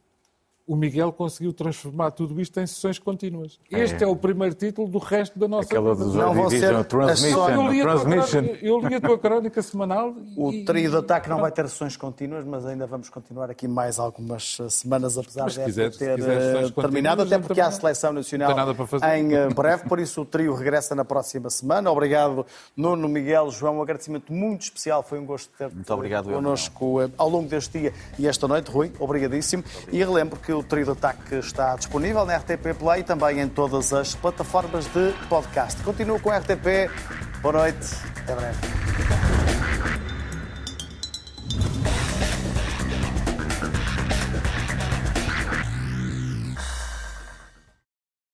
o Miguel conseguiu transformar tudo isto em sessões contínuas. É. Este é, o primeiro título do resto da nossa Aquela vida. do Joy Não vão Division, ser Transmission, Eu li a tua Transmission. crónica- Eu li a tua crónica semanal O e- trio de ataque não vai ter sessões contínuas, mas ainda vamos continuar aqui mais algumas eh, semanas, apesar Mas de se quiser- se ter quiser eh, terminado, até porque há a seleção nacional não tem nada para fazer. em eh, breve, por isso o trio regressa na próxima semana. Obrigado, Nuno, Miguel, João, um agradecimento muito especial, foi um gosto ter Muito obrigado, eu, connosco eh, ao longo deste dia e esta noite, Rui, obrigadíssimo. E relembro que o trio de ataque está disponível na RTP Play e também em todas as plataformas de podcast. Continuo com a RTP. Boa noite, até breve.